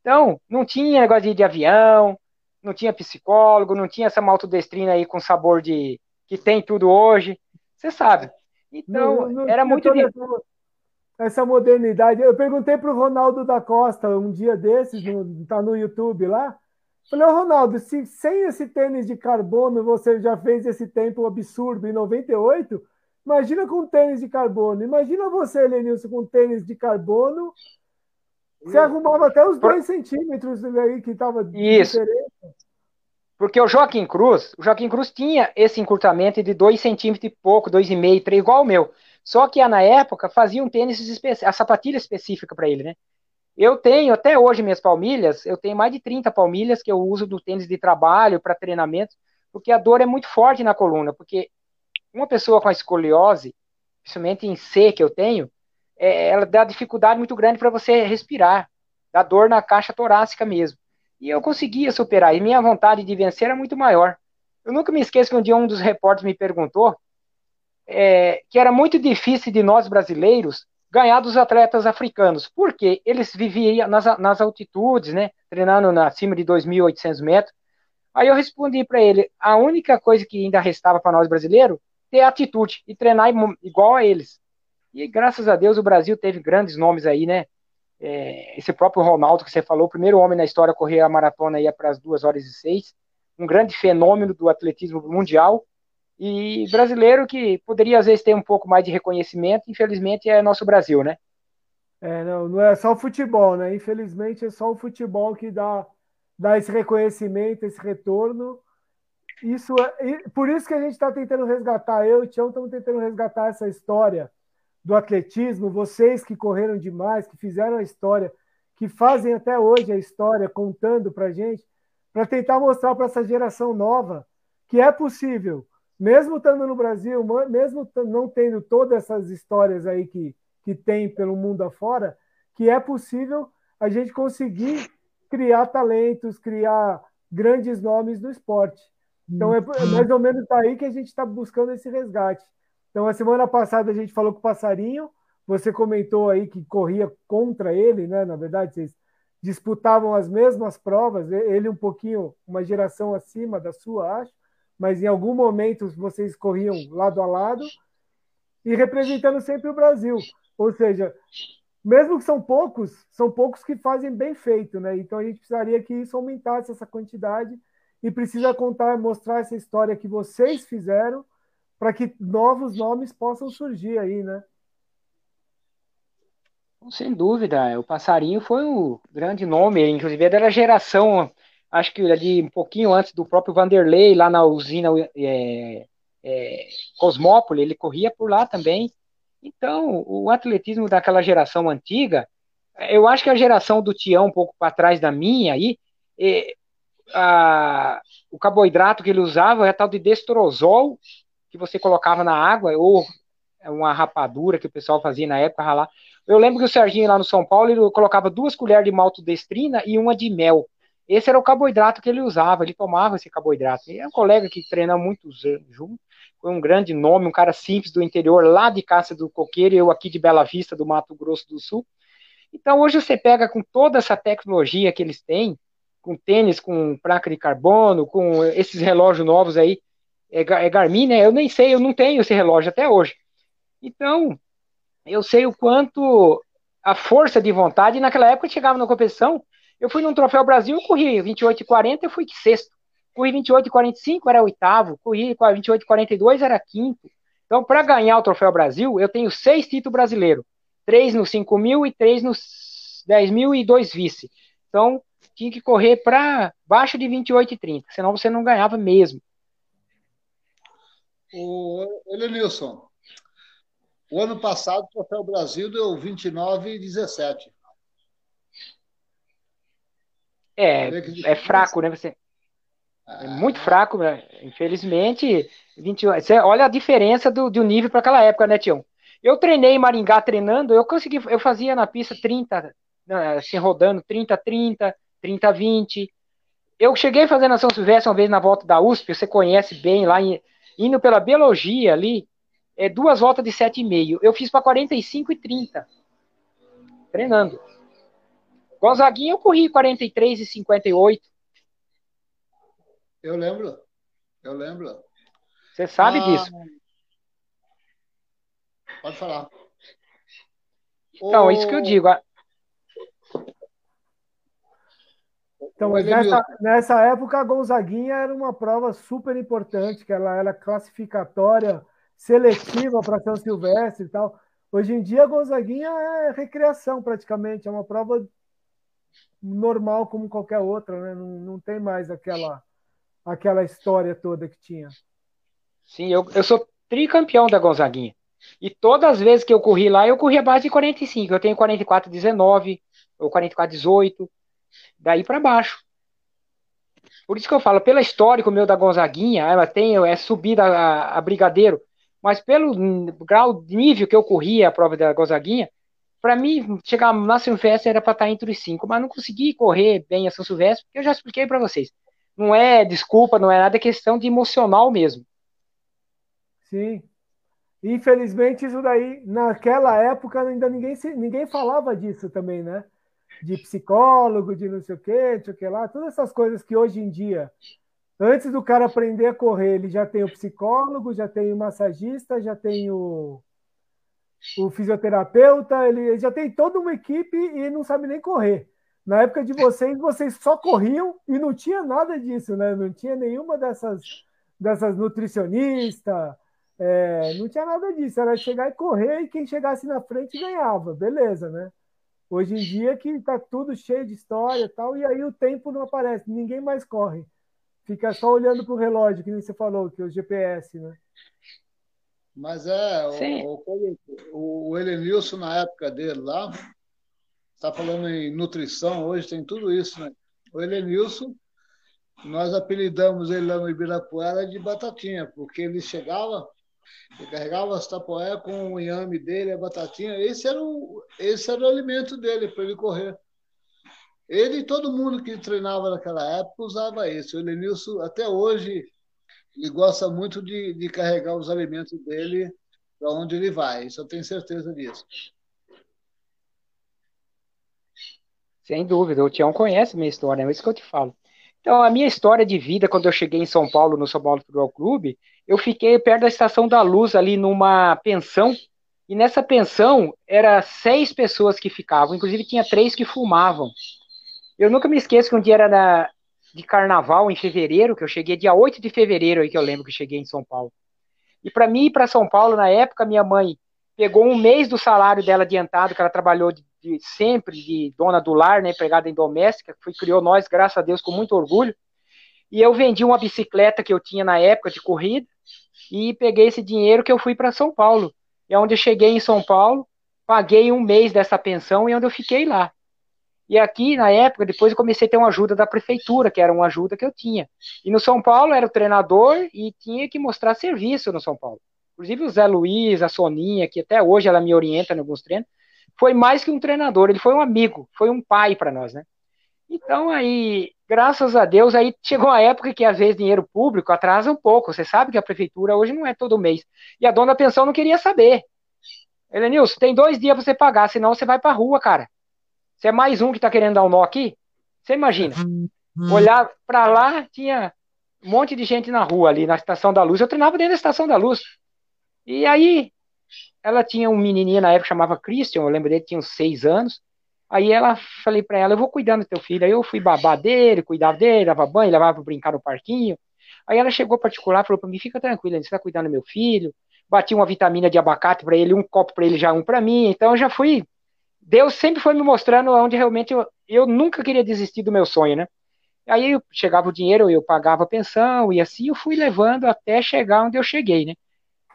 Então, não tinha negócio de, de avião, não tinha psicólogo, não tinha essa maltodestrina aí com sabor de que tem tudo hoje. Você sabe. Então, não, não era muito difícil essa modernidade. Eu perguntei para o Ronaldo da Costa um dia desses, no, tá no YouTube lá. Falei, oh, Ronaldo, se sem esse tênis de carbono você já fez esse tempo absurdo em 98, imagina com tênis de carbono. Imagina você, Lenilson, com tênis de carbono. Você arrumava até os 2 centímetros aí que estava Isso. Porque o Joaquim Cruz, o Joaquim Cruz tinha esse encurtamento de 2 centímetros e pouco, 2,5, 3, igual o meu. Só que na época fazia um tênis a sapatilha específica para ele, né? Eu tenho até hoje minhas palmilhas, eu tenho mais de 30 palmilhas que eu uso do tênis de trabalho para treinamento, porque a dor é muito forte na coluna, porque uma pessoa com a escoliose, principalmente em C que eu tenho, é, ela dá dificuldade muito grande para você respirar, dá dor na caixa torácica mesmo. E eu conseguia superar, e minha vontade de vencer era muito maior. Eu nunca me esqueço que um dia um dos repórteres me perguntou é, que era muito difícil de nós brasileiros ganhar dos atletas africanos, porque eles viviam nas, nas altitudes, né, treinando na, acima de 2.800 metros. Aí eu respondi para ele, a única coisa que ainda restava para nós brasileiros, ter atitude e treinar igual a eles. E graças a Deus o Brasil teve grandes nomes aí, né? É, esse próprio Ronaldo que você falou, o primeiro homem na história a correr a maratona ia para as 2 horas e 6, um grande fenômeno do atletismo mundial, e brasileiro que poderia às vezes ter um pouco mais de reconhecimento, infelizmente é nosso Brasil, né? É, não, não é só o futebol, né? Infelizmente é só o futebol que dá, dá esse reconhecimento, esse retorno. Isso é, por isso que a gente está tentando resgatar, eu e o Tião estamos tentando resgatar essa história do atletismo, vocês que correram demais, que fizeram a história, que fazem até hoje a história, contando para gente, para tentar mostrar para essa geração nova que é possível mesmo estando no Brasil, mesmo não tendo todas essas histórias aí que, que tem pelo mundo afora, que é possível a gente conseguir criar talentos, criar grandes nomes do esporte. Então é, é mais ou menos daí que a gente está buscando esse resgate. Então a semana passada a gente falou com o Passarinho, você comentou aí que corria contra ele, né? Na verdade, vocês disputavam as mesmas provas, ele um pouquinho, uma geração acima da sua, acho mas em algum momento vocês corriam lado a lado e representando sempre o Brasil. Ou seja, mesmo que são poucos, são poucos que fazem bem feito, né? Então a gente precisaria que isso aumentasse essa quantidade e precisa contar, mostrar essa história que vocês fizeram para que novos nomes possam surgir aí, né? Sem dúvida, o Passarinho foi um grande nome, inclusive é da geração acho que ali um pouquinho antes do próprio Vanderlei, lá na usina é, é, Cosmópole, ele corria por lá também. Então, o atletismo daquela geração antiga, eu acho que a geração do Tião, um pouco para trás da minha aí, é, a, o carboidrato que ele usava é tal de destrozol, que você colocava na água, ou uma rapadura que o pessoal fazia na época, ralar. Eu lembro que o Serginho lá no São Paulo, ele colocava duas colheres de maltodestrina e uma de mel. Esse era o carboidrato que ele usava, ele tomava esse carboidrato. E é um colega que treina muitos anos junto, foi um grande nome, um cara simples do interior, lá de Cássio do Coqueiro, eu aqui de Bela Vista, do Mato Grosso do Sul. Então, hoje você pega com toda essa tecnologia que eles têm, com tênis, com placa de carbono, com esses relógios novos aí, é, é Garmin, né? Eu nem sei, eu não tenho esse relógio até hoje. Então, eu sei o quanto a força de vontade, naquela época eu chegava na competição, eu fui num Troféu Brasil, eu corri 28 e 40, eu fui sexto. Corri 28 e 45, era oitavo. Corri 28 e 42, era quinto. Então, para ganhar o Troféu Brasil, eu tenho seis títulos brasileiros. Três no 5 mil e três nos 10 mil e dois vice. Então, tinha que correr para baixo de 28 e 30, senão você não ganhava mesmo. O Elenilson, o ano passado o Troféu Brasil deu 29 e 17. É, é fraco, né? Você, é muito fraco, né? infelizmente. 21, você olha a diferença do, do nível para aquela época, né, Tião? Eu treinei em Maringá treinando, eu consegui, eu fazia na pista 30, né, assim, rodando 30, 30, 30, 20. Eu cheguei fazendo a São Silvestre uma vez na volta da USP, você conhece bem, lá em, indo pela biologia ali, é duas voltas de 7,5. Eu fiz para 45 e 30, treinando. Gonzaguinha eu corri 43 e 58. Eu lembro. Eu lembro. Você sabe ah, disso. Pode falar. Então, o... isso que eu digo. Então, nessa, nessa época, a Gonzaguinha era uma prova super importante, que ela era classificatória, seletiva para São Silvestre e tal. Hoje em dia, a Gonzaguinha é recreação, praticamente. É uma prova normal como qualquer outra, né? não, não tem mais aquela aquela história toda que tinha. Sim, eu, eu sou tricampeão da Gonzaguinha. E todas as vezes que eu corri lá, eu corri abaixo de 45. Eu tenho 44, 19, ou 44, 18, daí para baixo. Por isso que eu falo, pela história meu da Gonzaguinha, ela tem é subida a, a Brigadeiro, mas pelo grau nível que eu corria a prova da Gonzaguinha, para mim, chegar na Silvestre era para estar entre os cinco, mas não consegui correr bem a São Silvestre, porque eu já expliquei para vocês não é desculpa, não é nada, é questão de emocional mesmo. Sim. Infelizmente, isso daí, naquela época, ainda ninguém, ninguém falava disso também, né? De psicólogo, de não sei o quê, não sei o que lá, todas essas coisas que hoje em dia, antes do cara aprender a correr, ele já tem o psicólogo, já tem o massagista, já tem o, o fisioterapeuta, ele já tem toda uma equipe e não sabe nem correr. Na época de vocês, vocês só corriam e não tinha nada disso, né? Não tinha nenhuma dessas, dessas nutricionistas, é, não tinha nada disso. Era chegar e correr e quem chegasse na frente ganhava, beleza, né? Hoje em dia que tá tudo cheio de história e tal, e aí o tempo não aparece, ninguém mais corre. Fica só olhando para o relógio, que nem você falou, que é o GPS, né? Mas é, o, o, o Elenilson, na época dele lá, está falando em nutrição, hoje tem tudo isso, né? O Elenilson, nós apelidamos ele lá no Ibirapuera de Batatinha, porque ele chegava, ele carregava as tapoé com o inhame dele, a batatinha, esse era o, esse era o alimento dele para ele correr. Ele e todo mundo que treinava naquela época usava isso. O Elenilson, até hoje, ele gosta muito de, de carregar os alimentos dele para onde ele vai, isso eu tenho certeza disso. Sem dúvida, o Tião conhece minha história, é isso que eu te falo. Então, a minha história de vida, quando eu cheguei em São Paulo, no São Paulo Futebol Clube, eu fiquei perto da Estação da Luz, ali numa pensão, e nessa pensão, era seis pessoas que ficavam, inclusive tinha três que fumavam. Eu nunca me esqueço que um dia era na, de carnaval, em fevereiro, que eu cheguei dia 8 de fevereiro, aí que eu lembro que cheguei em São Paulo. E para mim ir para São Paulo, na época, minha mãe pegou um mês do salário dela adiantado, que ela trabalhou de de sempre de dona do lar, né, empregada em doméstica, foi criou nós, graças a Deus, com muito orgulho. E eu vendi uma bicicleta que eu tinha na época de corrida e peguei esse dinheiro que eu fui para São Paulo. É onde eu cheguei em São Paulo, paguei um mês dessa pensão e onde eu fiquei lá. E aqui, na época, depois eu comecei a ter uma ajuda da prefeitura, que era uma ajuda que eu tinha. E no São Paulo era o treinador e tinha que mostrar serviço no São Paulo. Inclusive o Zé Luiz, a Soninha, que até hoje ela me orienta em alguns treinos, foi mais que um treinador, ele foi um amigo, foi um pai para nós, né? Então aí, graças a Deus, aí chegou a época que às vezes dinheiro público atrasa um pouco. Você sabe que a prefeitura hoje não é todo mês. E a dona da pensão não queria saber. Elenilson, tem dois dias para você pagar, senão você vai para rua, cara. Você é mais um que está querendo dar um nó aqui? Você imagina. Hum. Olhar para lá, tinha um monte de gente na rua ali, na Estação da Luz. Eu treinava dentro da Estação da Luz. E aí, ela tinha um menininho na época chamava Christian, eu lembro dele, tinha uns seis anos. Aí ela, falei para ela, eu vou cuidando do teu filho. Aí eu fui babar dele, cuidava dele, dava banho, levava para brincar no parquinho. Aí ela chegou particular, falou para mim, fica tranquila, você está cuidando do meu filho. Bati uma vitamina de abacate para ele, um copo para ele, já um para mim. Então eu já fui. Deus sempre foi me mostrando onde realmente eu, eu nunca queria desistir do meu sonho, né? Aí chegava o dinheiro, eu pagava a pensão, e assim eu fui levando até chegar onde eu cheguei, né?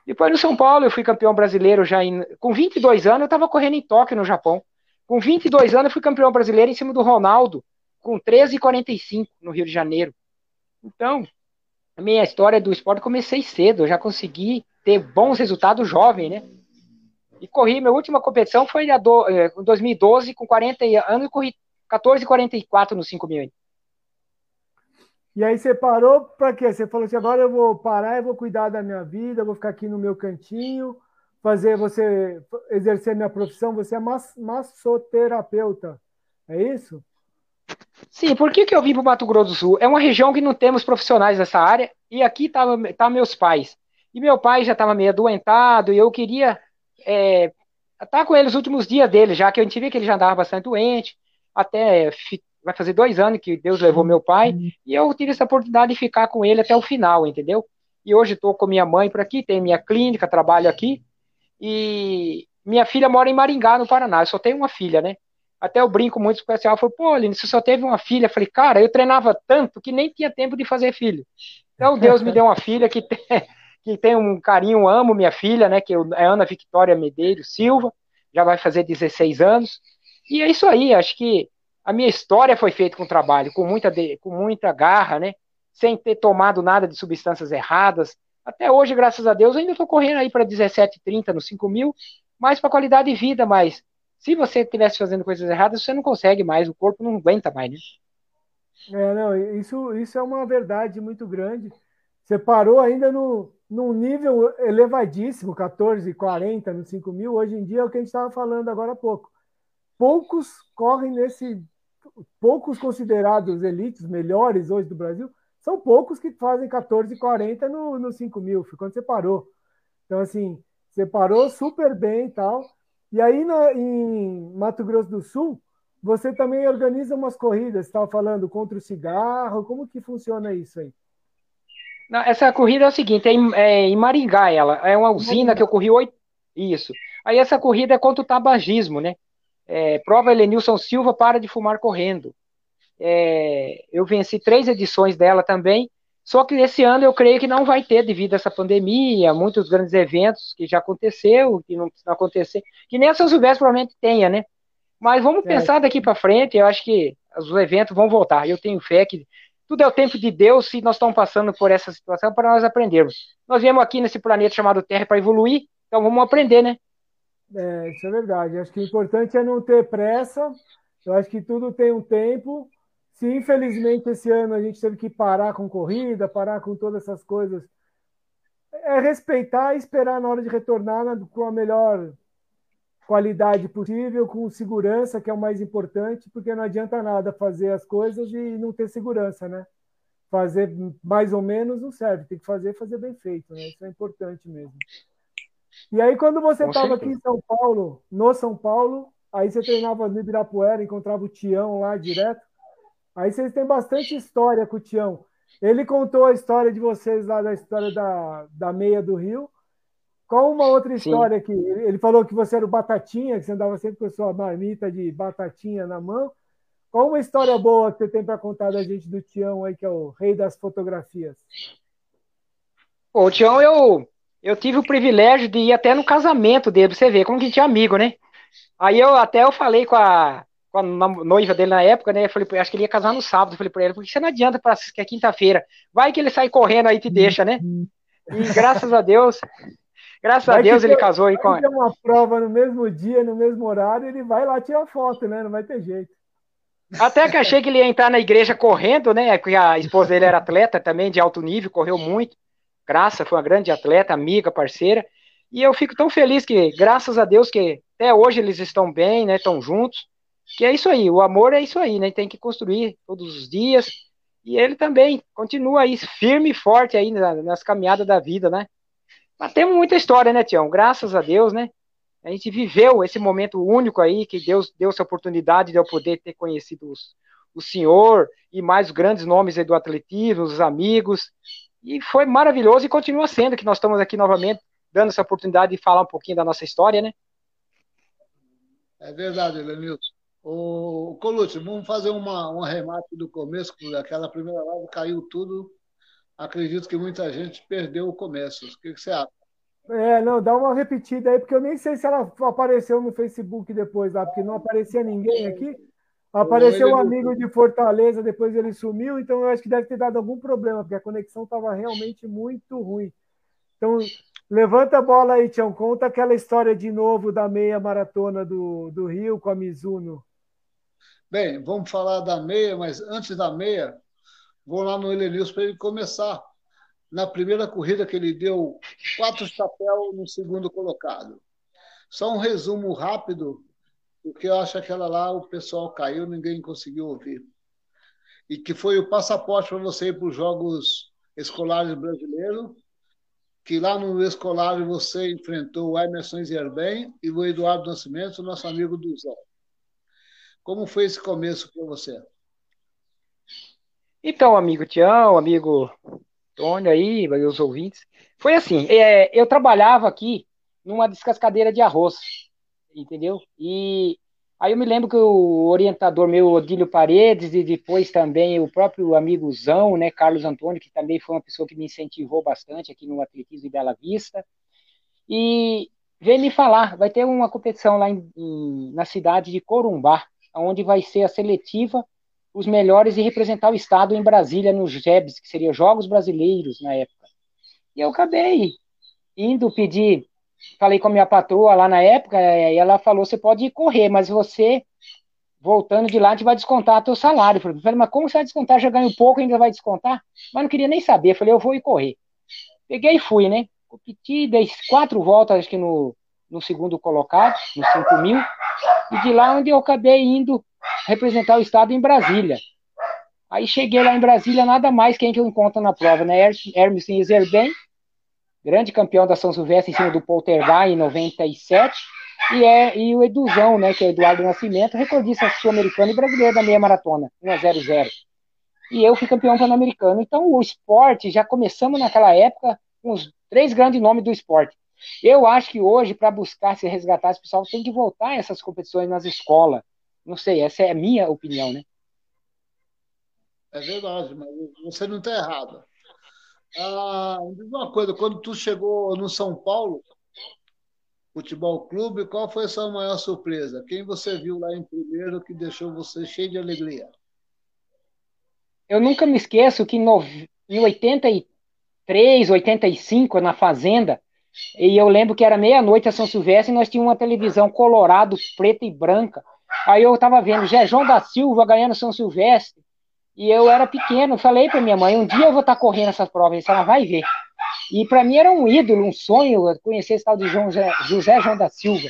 Depois no São Paulo, eu fui campeão brasileiro já em, com 22 anos, eu estava correndo em Tóquio, no Japão. Com 22 anos, eu fui campeão brasileiro em cima do Ronaldo, com 13,45 no Rio de Janeiro. Então, a minha história do esporte comecei cedo, eu já consegui ter bons resultados jovem, né? E corri, minha última competição foi em 2012, com 40 anos, e corri 14,44 no 5 mil. E aí você parou para quê? Você falou assim, agora eu vou parar, eu vou cuidar da minha vida, vou ficar aqui no meu cantinho, fazer você exercer minha profissão, você é massoterapeuta. É isso? Sim, por que, que eu vim para o Mato Grosso do Sul? É uma região que não temos profissionais nessa área, e aqui tá, tá meus pais. E meu pai já estava meio adoentado, e eu queria é, estar tá com ele os últimos dias dele, já que eu tive que ele já andava bastante doente, até vai fazer dois anos que Deus levou meu pai, e eu tive essa oportunidade de ficar com ele até o final, entendeu? E hoje estou com minha mãe por aqui, tenho minha clínica, trabalho aqui, e minha filha mora em Maringá, no Paraná, eu só tenho uma filha, né? Até eu brinco muito com o pessoal, falou, pô, Aline, você só teve uma filha? Eu falei, cara, eu treinava tanto que nem tinha tempo de fazer filho. Então Deus me deu uma filha que tem, que tem um carinho, amo minha filha, né, que é Ana Victoria Medeiros Silva, já vai fazer 16 anos, e é isso aí, acho que a minha história foi feita com trabalho, com muita, de, com muita garra, né? Sem ter tomado nada de substâncias erradas. Até hoje, graças a Deus, ainda estou correndo aí para 17,30 no 5 mil, mais para qualidade de vida, mas se você estivesse fazendo coisas erradas, você não consegue mais, o corpo não aguenta mais, né? É, não, isso, isso é uma verdade muito grande. Você parou ainda no, num nível elevadíssimo, 14,40 no 5 mil. Hoje em dia é o que a gente estava falando agora há pouco. Poucos correm nesse poucos considerados elites, melhores hoje do Brasil, são poucos que fazem 14,40 no, no 5 mil, foi quando você parou. Então, assim, você parou super bem e tal. E aí, na, em Mato Grosso do Sul, você também organiza umas corridas, você estava falando contra o cigarro, como que funciona isso aí? Não, essa corrida é o seguinte, é em, é em Maringá ela, é uma usina que eu corri oito, isso. Aí essa corrida é contra o tabagismo, né? É, prova Helenilson Silva para de fumar correndo. É, eu venci três edições dela também, só que esse ano eu creio que não vai ter devido a essa pandemia, muitos grandes eventos que já aconteceu, que não precisam acontecer, que nem a São Silvestre provavelmente tenha, né? Mas vamos é. pensar daqui para frente, eu acho que os eventos vão voltar. Eu tenho fé que tudo é o tempo de Deus e nós estamos passando por essa situação para nós aprendermos. Nós viemos aqui nesse planeta chamado Terra para evoluir, então vamos aprender, né? É, isso é verdade. Acho que o importante é não ter pressa. Eu acho que tudo tem um tempo. Se infelizmente esse ano a gente teve que parar com corrida, parar com todas essas coisas, é respeitar e esperar na hora de retornar com a melhor qualidade possível, com segurança, que é o mais importante, porque não adianta nada fazer as coisas e não ter segurança, né? Fazer mais ou menos não serve, tem que fazer fazer bem feito, né? Isso é importante mesmo. E aí, quando você estava aqui em São Paulo, no São Paulo, aí você treinava no Ibirapuera, encontrava o Tião lá direto. Aí vocês têm bastante história com o Tião. Ele contou a história de vocês lá, da história da, da meia do Rio. Qual uma outra história Sim. que ele falou que você era o Batatinha, que você andava sempre com a sua marmita de batatinha na mão. Qual uma história boa que você tem para contar da gente do Tião aí, que é o rei das fotografias? Pô, o Tião, eu eu tive o privilégio de ir até no casamento dele, pra você ver como que tinha amigo, né? Aí eu até eu falei com a, com a noiva dele na época, né? Eu falei, acho que ele ia casar no sábado. Eu falei pra ele, porque você não adianta para que é quinta-feira. Vai que ele sai correndo aí e te deixa, né? E graças a Deus, graças vai a Deus ele casou aí com. Tem uma prova no mesmo dia, no mesmo horário, ele vai lá tirar foto, né? Não vai ter jeito. Até que achei que ele ia entrar na igreja correndo, né? Porque a esposa dele era atleta também, de alto nível, correu muito. Graça foi uma grande atleta, amiga, parceira. E eu fico tão feliz que, graças a Deus, que até hoje eles estão bem, né? Estão juntos. Que é isso aí, o amor é isso aí, né? Tem que construir todos os dias. E ele também continua aí firme e forte aí nas, caminhadas da vida, né? Mas temos muita história, né, Tião? Graças a Deus, né? A gente viveu esse momento único aí, que Deus deu essa oportunidade de eu poder ter conhecido os, o senhor e mais grandes nomes do atletismo, os amigos. E foi maravilhoso e continua sendo que nós estamos aqui novamente dando essa oportunidade de falar um pouquinho da nossa história, né? É verdade, Lenilson. O Colucci, vamos fazer uma, um remate do começo, porque aquela primeira live caiu tudo. Acredito que muita gente perdeu o começo. O que, que você acha? É, não, dá uma repetida aí, porque eu nem sei se ela apareceu no Facebook depois lá, porque não aparecia ninguém aqui. Apareceu um amigo de Fortaleza, depois ele sumiu, então eu acho que deve ter dado algum problema, porque a conexão estava realmente muito ruim. Então, levanta a bola aí, Tião. Conta aquela história de novo da meia maratona do, do Rio com a Mizuno. Bem, vamos falar da meia, mas antes da meia, vou lá no Helenilson para ele começar. Na primeira corrida que ele deu quatro chapéus no segundo colocado. Só um resumo rápido, porque eu acho que aquela lá o pessoal caiu, ninguém conseguiu ouvir. E que foi o passaporte para você ir para os Jogos Escolares Brasileiros, que lá no escolar você enfrentou o Emerson Zerbem e o Eduardo Nascimento, nosso amigo do Zé. Como foi esse começo para você? Então, amigo Tião, amigo Tônio aí, os ouvintes, foi assim, é, eu trabalhava aqui numa descascadeira de arroz, entendeu? E aí eu me lembro que o orientador meu, Odílio Paredes, e depois também o próprio amigozão, né, Carlos Antônio, que também foi uma pessoa que me incentivou bastante aqui no atletismo de Bela Vista, e veio me falar, vai ter uma competição lá em, em, na cidade de Corumbá, onde vai ser a seletiva, os melhores e representar o Estado em Brasília, nos JEBs, que seriam Jogos Brasileiros na época. E eu acabei indo pedir, falei com a minha patroa lá na época, e ela falou, você pode correr, mas você, voltando de lá, gente vai descontar teu salário. Eu falei, mas como você vai descontar? Já ganho pouco, ainda vai descontar? Mas não queria nem saber, eu falei, eu vou ir correr. Peguei e fui, né? Competi, dei quatro voltas, acho que no, no segundo colocado, nos 5 mil, e de lá onde eu acabei indo representar o estado em Brasília. Aí cheguei lá em Brasília, nada mais quem que eu encontro na prova, né? Hermes Zerben, grande campeão da São Silvestre em cima do Poltergeist em 97, e, é, e o Eduzão, né, que é Eduardo Nascimento, recordista sul-americano e brasileiro da meia maratona, 1 a 0 0 E eu fui campeão pan-americano. Então o esporte, já começamos naquela época com os três grandes nomes do esporte. Eu acho que hoje, para buscar se resgatar esse pessoal, tem que voltar essas competições nas escolas. Não sei, essa é a minha opinião, né? É verdade, mas você não está errado. Ah, diz uma coisa, quando tu chegou no São Paulo, Futebol Clube, qual foi a sua maior surpresa? Quem você viu lá em primeiro que deixou você cheio de alegria? Eu nunca me esqueço que no, em 83, 85, na Fazenda, e eu lembro que era meia-noite a São Silvestre e nós tínhamos uma televisão colorado, preta e branca. Aí eu tava vendo João da Silva ganhando São Silvestre. E eu era pequeno, falei para minha mãe, um dia eu vou estar tá correndo essa prova, e ela vai ver. E para mim era um ídolo, um sonho conhecer esse tal de João, José João da Silva.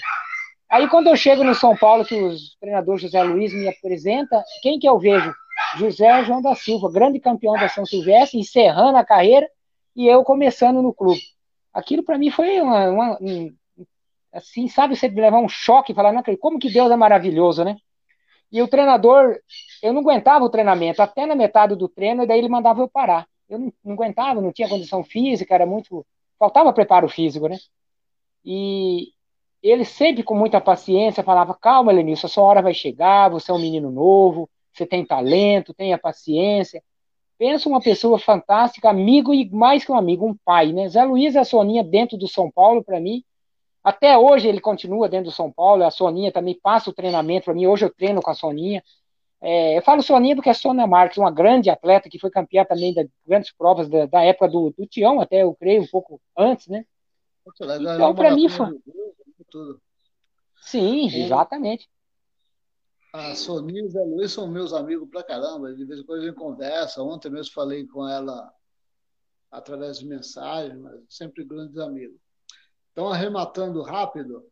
Aí quando eu chego no São Paulo, que o treinador José Luiz me apresenta, quem que eu vejo? José João da Silva, grande campeão da São Silvestre, encerrando a carreira, e eu começando no clube aquilo para mim foi uma, uma um, assim, sabe, você levar um choque e falar, não, como que Deus é maravilhoso, né? E o treinador, eu não aguentava o treinamento, até na metade do treino, e daí ele mandava eu parar. Eu não, não aguentava, não tinha condição física, era muito. faltava preparo físico, né? E ele sempre com muita paciência falava: calma, Lenilson, a sua hora vai chegar, você é um menino novo, você tem talento, tenha paciência. Pensa uma pessoa fantástica, amigo e mais que um amigo, um pai, né? Zé Luiz e a Soninha dentro do São Paulo, para mim. Até hoje ele continua dentro do São Paulo, a Soninha também passa o treinamento para mim. Hoje eu treino com a Soninha. É, eu falo Soninha porque é Sônia Marques, uma grande atleta que foi campeã também das grandes provas da, da época do, do Tião, até eu creio um pouco antes, né? Então, para mim foi. Sim, exatamente a Sonia e o Zé Luiz são meus amigos pra caramba. De vez em quando a gente conversa. Ontem mesmo falei com ela através de mensagem, mas sempre grandes amigos. Então, arrematando rápido,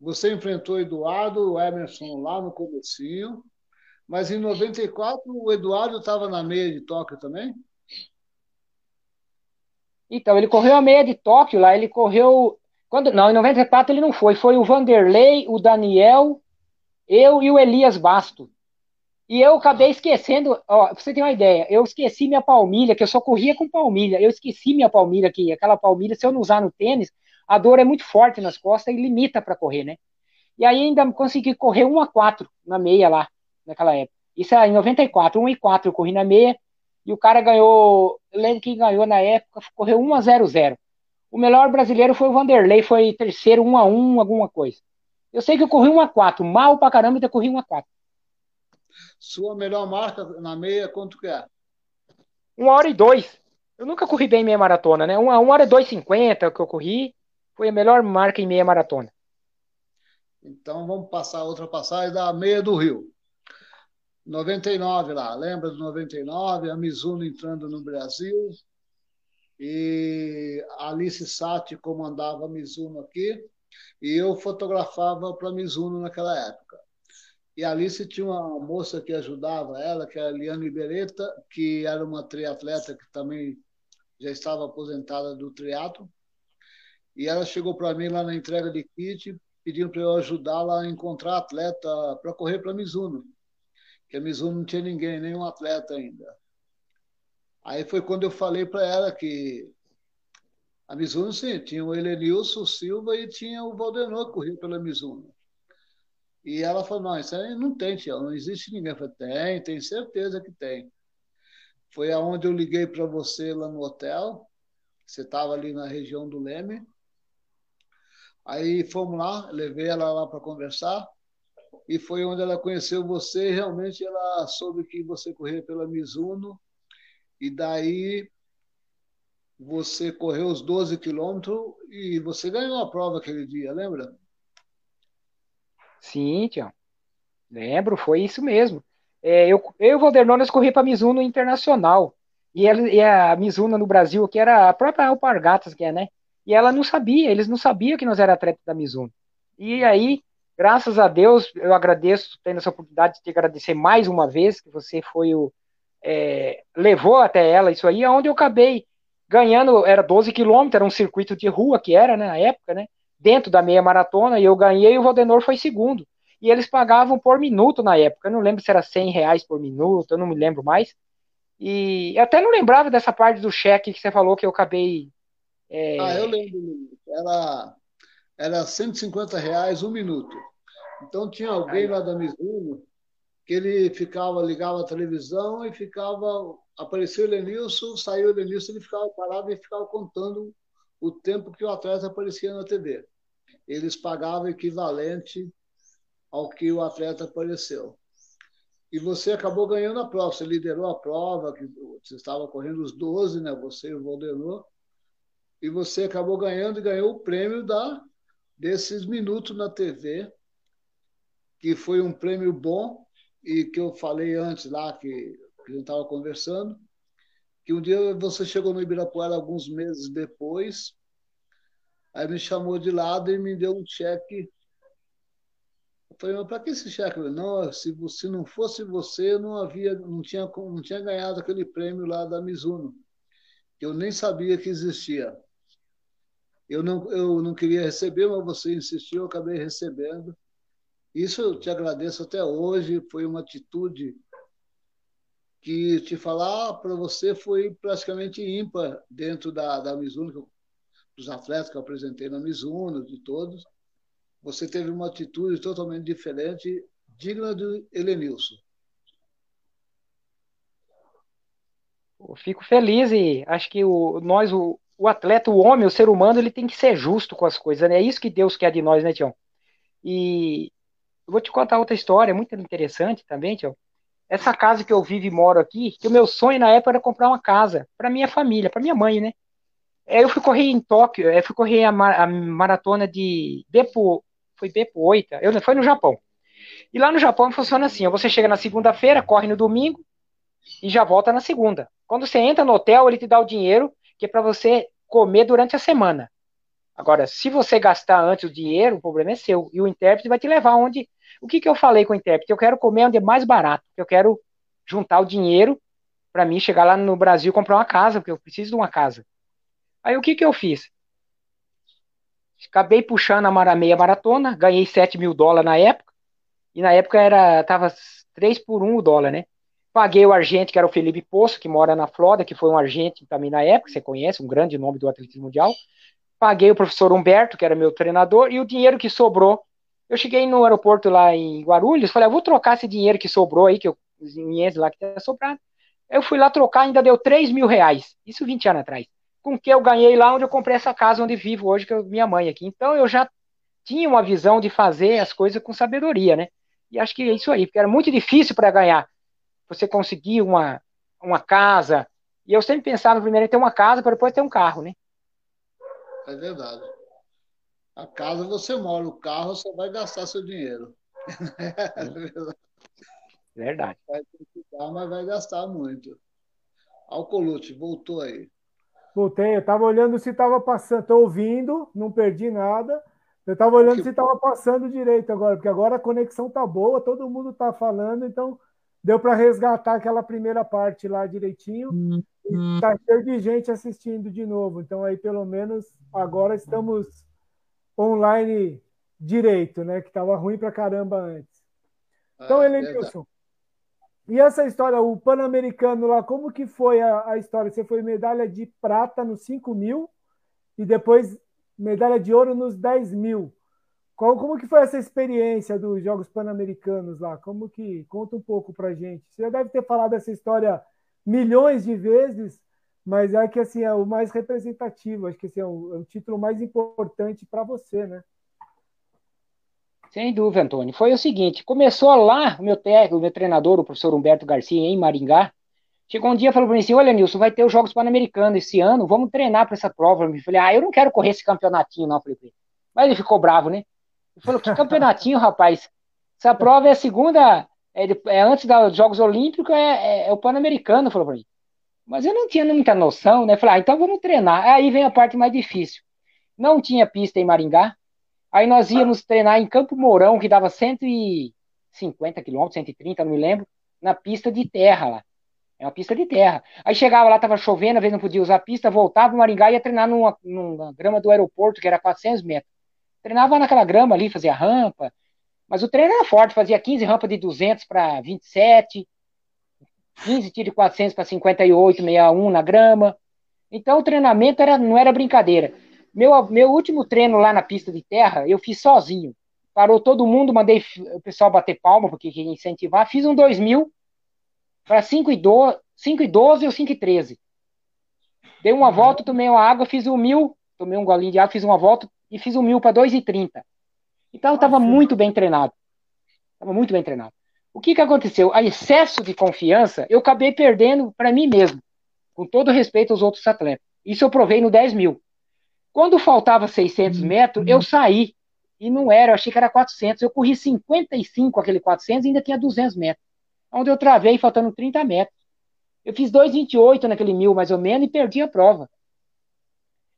você enfrentou Eduardo, o Emerson lá no comecinho. Mas em 94 o Eduardo estava na meia de Tóquio também? Então, ele correu a meia de Tóquio lá, ele correu. Quando, não, em 94 ele não foi. Foi o Vanderlei, o Daniel, eu e o Elias Basto. E eu acabei esquecendo, ó, pra você ter uma ideia, eu esqueci minha palmilha, que eu só corria com palmilha. Eu esqueci minha palmilha aqui, aquela palmilha, se eu não usar no tênis, a dor é muito forte nas costas e limita para correr, né? E aí ainda consegui correr 1 a 4 na meia lá, naquela época. Isso é em 94, 1 e 4 eu corri na meia, e o cara ganhou, eu lembro que ganhou na época, correu 1 a 0 0. O melhor brasileiro foi o Vanderlei, foi terceiro 1 a 1 alguma coisa. Eu sei que eu corri 1 a 4 mal pra caramba, eu corri 1 a 4 Sua melhor marca na meia, quanto que é? 1 hora e 2. Eu nunca corri bem meia maratona, né? 1 hora e 2,50 que eu corri. Foi a melhor marca em meia maratona. Então vamos passar outra passagem da meia do Rio. 99 lá, lembra do 99? A Mizuno entrando no Brasil. E Alice Sati comandava a Mizuno aqui. E eu fotografava para a Mizuno naquela época. E Alice tinha uma moça que ajudava ela, que era a Liane Beretta, que era uma triatleta que também já estava aposentada do triatlo. E ela chegou para mim lá na entrega de kit, pedindo para eu ajudá-la a encontrar atleta para correr para Mizuno. Que a Mizuno não tinha ninguém, nenhum atleta ainda. Aí foi quando eu falei para ela que a Mizuno, sim, tinha o Elenilson Silva e tinha o Valdenor que corria pela Mizuno. E ela falou, não, isso aí não tem, tia, não existe ninguém. Eu falei, tem, tem certeza que tem. Foi aonde eu liguei para você lá no hotel, você estava ali na região do Leme, Aí fomos lá, levei ela lá para conversar e foi onde ela conheceu você. Realmente ela soube que você corria pela Mizuno e daí você correu os 12 quilômetros e você ganhou a prova aquele dia, lembra? Sim, Tião. Lembro, foi isso mesmo. É, eu, eu o nós corri para a Mizuno Internacional. E, ela, e a Mizuno no Brasil, que era a própria Alpargatas, que é, né? E ela não sabia, eles não sabiam que nós era atleta da Mizuno. E aí, graças a Deus, eu agradeço, tendo essa oportunidade de te agradecer mais uma vez, que você foi o. É, levou até ela isso aí, onde eu acabei ganhando, era 12 quilômetros, era um circuito de rua que era, né, na época, né, dentro da meia maratona, e eu ganhei e o Valdenor foi segundo. E eles pagavam por minuto na época, eu não lembro se era 100 reais por minuto, eu não me lembro mais. E até não lembrava dessa parte do cheque que você falou que eu acabei é... Ah, eu lembro. Era, era 150 reais um minuto. Então tinha alguém lá da Mizuno que ele ficava, ligava a televisão e ficava. Apareceu o Lenilson, saiu o Lenilson, ele ficava parado e ficava contando o tempo que o atleta aparecia na TV. Eles pagavam equivalente ao que o atleta apareceu. E você acabou ganhando a prova, você liderou a prova, que você estava correndo os 12, né? Você e o Valdenor e você acabou ganhando e ganhou o prêmio da desses minutos na TV, que foi um prêmio bom e que eu falei antes lá que, que a gente estava conversando, que um dia você chegou no Ibirapuera alguns meses depois, aí me chamou de lado e me deu um cheque. Eu falei, mas para que esse cheque? Falei, não, se, se não fosse você, não havia, não tinha, não tinha ganhado aquele prêmio lá da Mizuno, que eu nem sabia que existia. Eu não, eu não queria receber, mas você insistiu, eu acabei recebendo. Isso eu te agradeço até hoje, foi uma atitude que te falar para você foi praticamente ímpar dentro da, da Mizuno, dos atletas que eu apresentei na Mizuno, de todos. Você teve uma atitude totalmente diferente, digna do Helenilson. Eu fico feliz e acho que o, nós, o, o atleta, o homem, o ser humano, ele tem que ser justo com as coisas, né? É isso que Deus quer de nós, né, Tião? E eu vou te contar outra história muito interessante também, Tião. Essa casa que eu vivo e moro aqui, que o meu sonho na época era comprar uma casa para minha família, para minha mãe, né? Eu fui correr em Tóquio, eu fui correr a, a maratona de Beppo, foi Beppo 8, eu, foi no Japão. E lá no Japão funciona assim, você chega na segunda-feira, corre no domingo e já volta na segunda. Quando você entra no hotel, ele te dá o dinheiro que é para você comer durante a semana. Agora, se você gastar antes o dinheiro, o problema é seu. E o intérprete vai te levar onde O que, que eu falei com o intérprete? Eu quero comer onde é mais barato, eu quero juntar o dinheiro para mim chegar lá no Brasil e comprar uma casa, porque eu preciso de uma casa. Aí o que, que eu fiz? Acabei puxando a meia maratona, ganhei 7 mil dólares na época, e na época era tava 3 por 1 o dólar, né? Paguei o argente, que era o Felipe Poço, que mora na Flórida, que foi um argente também na época, você conhece, um grande nome do atletismo mundial. Paguei o professor Humberto, que era meu treinador, e o dinheiro que sobrou. Eu cheguei no aeroporto lá em Guarulhos, falei, eu vou trocar esse dinheiro que sobrou aí, que eu, os dinheiros lá que tinha sobrado. Eu fui lá trocar, ainda deu 3 mil reais. Isso 20 anos atrás. Com que eu ganhei lá onde eu comprei essa casa onde vivo hoje, que é minha mãe aqui. Então eu já tinha uma visão de fazer as coisas com sabedoria, né? E acho que é isso aí, porque era muito difícil para ganhar. Você conseguir uma, uma casa. E eu sempre pensava primeiro em ter uma casa para depois ter um carro, né? É verdade. A casa você mora, o carro você vai gastar seu dinheiro. É verdade. Verdade. Vai dar, mas vai gastar muito. Alcolute, voltou aí. Voltei, eu estava olhando se estava passando, estou ouvindo, não perdi nada. Eu estava olhando que... se estava passando direito agora, porque agora a conexão tá boa, todo mundo está falando, então deu para resgatar aquela primeira parte lá direitinho. Hum, hum. Tá cheio de gente assistindo de novo, então aí pelo menos agora estamos online direito, né? Que estava ruim para caramba antes. Então, ah, Helenilson, e essa história, o Pan-Americano lá, como que foi a, a, história? Você foi medalha de prata nos 5 mil e depois medalha de ouro nos 10 mil. Qual, como que foi essa experiência dos Jogos Pan-Americanos lá? Como que conta um pouco para gente? Você já deve ter falado essa história milhões de vezes, mas é que assim é o mais representativo. Acho que assim, é, o, é o título mais importante para você, né? Sem dúvida, Antônio. Foi o seguinte: começou lá, o meu técnico, o meu treinador, o professor Humberto Garcia, em Maringá. Chegou um dia e falou para mim assim: Olha, Nilson, vai ter os Jogos Pan-Americanos esse ano, vamos treinar para essa prova. Eu falei: Ah, eu não quero correr esse campeonatinho, não. falei, mas ele ficou bravo, né? Ele falou: Que campeonatinho, rapaz? Essa prova é a segunda, é, é antes dos Jogos Olímpicos, é, é, é o Pan-Americano, falou para mim. Mas eu não tinha muita noção, né? Falei: Ah, então vamos treinar. Aí vem a parte mais difícil. Não tinha pista em Maringá, Aí nós íamos treinar em Campo Mourão, que dava 150 quilômetros, 130, não me lembro, na pista de terra lá. É uma pista de terra. Aí chegava lá, tava chovendo, às vezes não podia usar a pista, voltava no Maringá e ia treinar numa, numa grama do aeroporto, que era 400 metros. Treinava naquela grama ali, fazia rampa. Mas o treino era forte, fazia 15 rampas de 200 para 27, 15 tiro de 400 para 58, 61 na grama. Então o treinamento era, não era brincadeira. Meu, meu último treino lá na pista de terra, eu fiz sozinho. Parou todo mundo, mandei o pessoal bater palma, porque queria incentivar. Fiz um 2 mil para 5 e 12, 5 e 12 ou 5 e 13. Dei uma uhum. volta, tomei uma água, fiz um mil, tomei um golinho de água, fiz uma volta e fiz um mil para 2 e 30. Então eu estava muito bem treinado. Estava muito bem treinado. O que, que aconteceu? A excesso de confiança, eu acabei perdendo para mim mesmo, com todo respeito aos outros atletas. Isso eu provei no 10 mil. Quando faltava 600 uhum. metros, eu saí. E não era, eu achei que era 400. Eu corri 55 aquele 400 e ainda tinha 200 metros. Onde eu travei faltando 30 metros. Eu fiz 2,28 naquele mil, mais ou menos, e perdi a prova.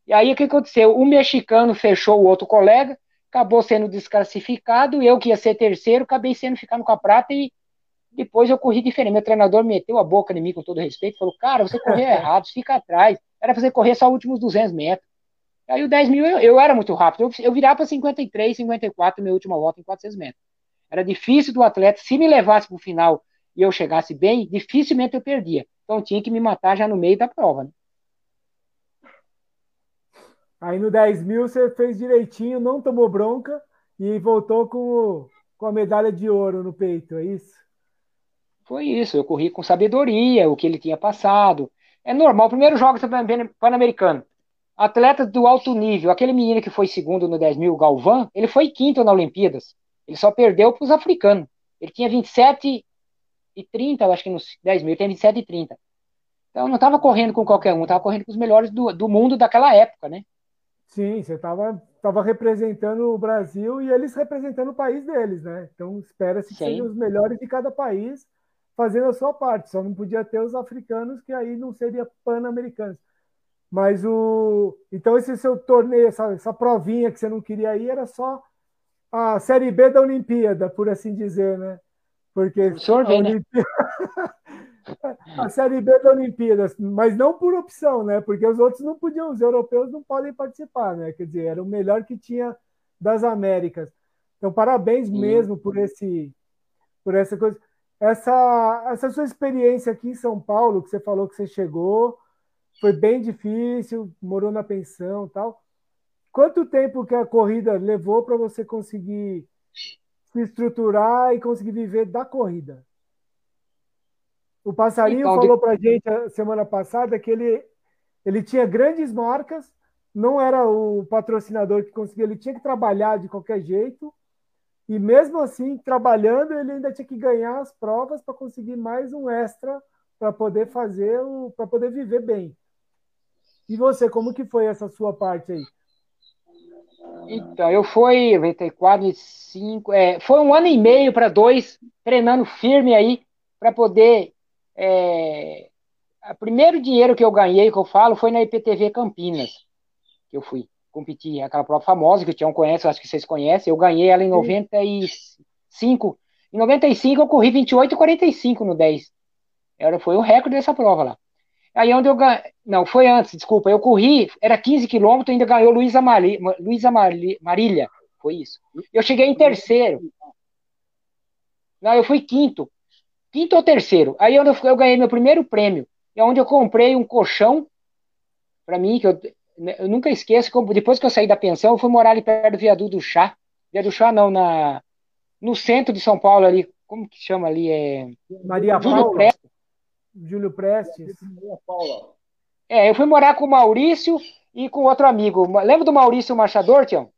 E aí o que aconteceu? O mexicano fechou o outro colega, acabou sendo desclassificado, eu que ia ser terceiro, acabei sendo ficando com a prata e depois eu corri diferente. Meu treinador meteu a boca em mim com todo respeito, falou: Cara, você correu errado, fica atrás. Era fazer correr só os últimos 200 metros. Aí o 10 mil eu, eu era muito rápido. Eu, eu virava para 53, 54 minha última volta em 400 metros. Era difícil do atleta, se me levasse para o final e eu chegasse bem, dificilmente eu perdia. Então tinha que me matar já no meio da prova. Né? Aí no 10 mil você fez direitinho, não tomou bronca e voltou com, o, com a medalha de ouro no peito, é isso? Foi isso, eu corri com sabedoria, o que ele tinha passado. É normal, primeiro jogo pan-americano atletas do alto nível, aquele menino que foi segundo no 10 mil, Galvão, ele foi quinto na Olimpíadas. Ele só perdeu para os africanos. Ele tinha 27 e 30, eu acho que nos 10 mil, ele tem 27 e 30. Então não estava correndo com qualquer um, estava correndo com os melhores do, do mundo daquela época, né? Sim, você estava tava representando o Brasil e eles representando o país deles, né? Então espera-se que sejam os melhores de cada país fazendo a sua parte. Só não podia ter os africanos, que aí não seria pan-americanos. Mas o. Então, esse seu torneio, essa, essa provinha que você não queria ir, era só a Série B da Olimpíada, por assim dizer, né? Porque o senhor vem, né? a Série B da Olimpíada, mas não por opção, né? Porque os outros não podiam, os europeus não podem participar, né? Quer dizer, era o melhor que tinha das Américas. Então, parabéns Sim. mesmo por esse, por essa coisa. Essa, essa sua experiência aqui em São Paulo, que você falou que você chegou, foi bem difícil, morou na pensão, tal. Quanto tempo que a corrida levou para você conseguir se estruturar e conseguir viver da corrida? O Passarinho então, falou para a gente a semana passada que ele, ele tinha grandes marcas, não era o patrocinador que conseguia, ele tinha que trabalhar de qualquer jeito, e mesmo assim, trabalhando, ele ainda tinha que ganhar as provas para conseguir mais um extra para poder fazer, para poder viver bem. E você, como que foi essa sua parte aí? Então, eu fui 94, 5, é, foi um ano e meio para dois, treinando firme aí, para poder é, o primeiro dinheiro que eu ganhei, que eu falo, foi na IPTV Campinas, que eu fui competir, aquela prova famosa que o Tião conhece, eu acho que vocês conhecem, eu ganhei ela em 95. Em 95 eu corri 28 e 45 no 10. Era, foi o recorde dessa prova lá. Aí onde eu ganhei. Não, foi antes, desculpa. Eu corri, era 15 quilômetros, ainda ganhou Luísa Mari... Luísa Marília. Foi isso. Eu cheguei em terceiro. Não, eu fui quinto quinto ou terceiro. Aí é onde eu, eu ganhei meu primeiro prêmio. É onde eu comprei um colchão para mim, que eu, né, eu, nunca esqueço, que depois que eu saí da pensão, eu fui morar ali perto do viaduto do Chá. Viaduto do Chá não, na, no centro de São Paulo ali. Como que chama ali? É... Maria Júlio Paula. Prestes. Júlio Prestes. Maria Paula. É, eu fui morar com o Maurício e com outro amigo. Lembra do Maurício Machador, Tião?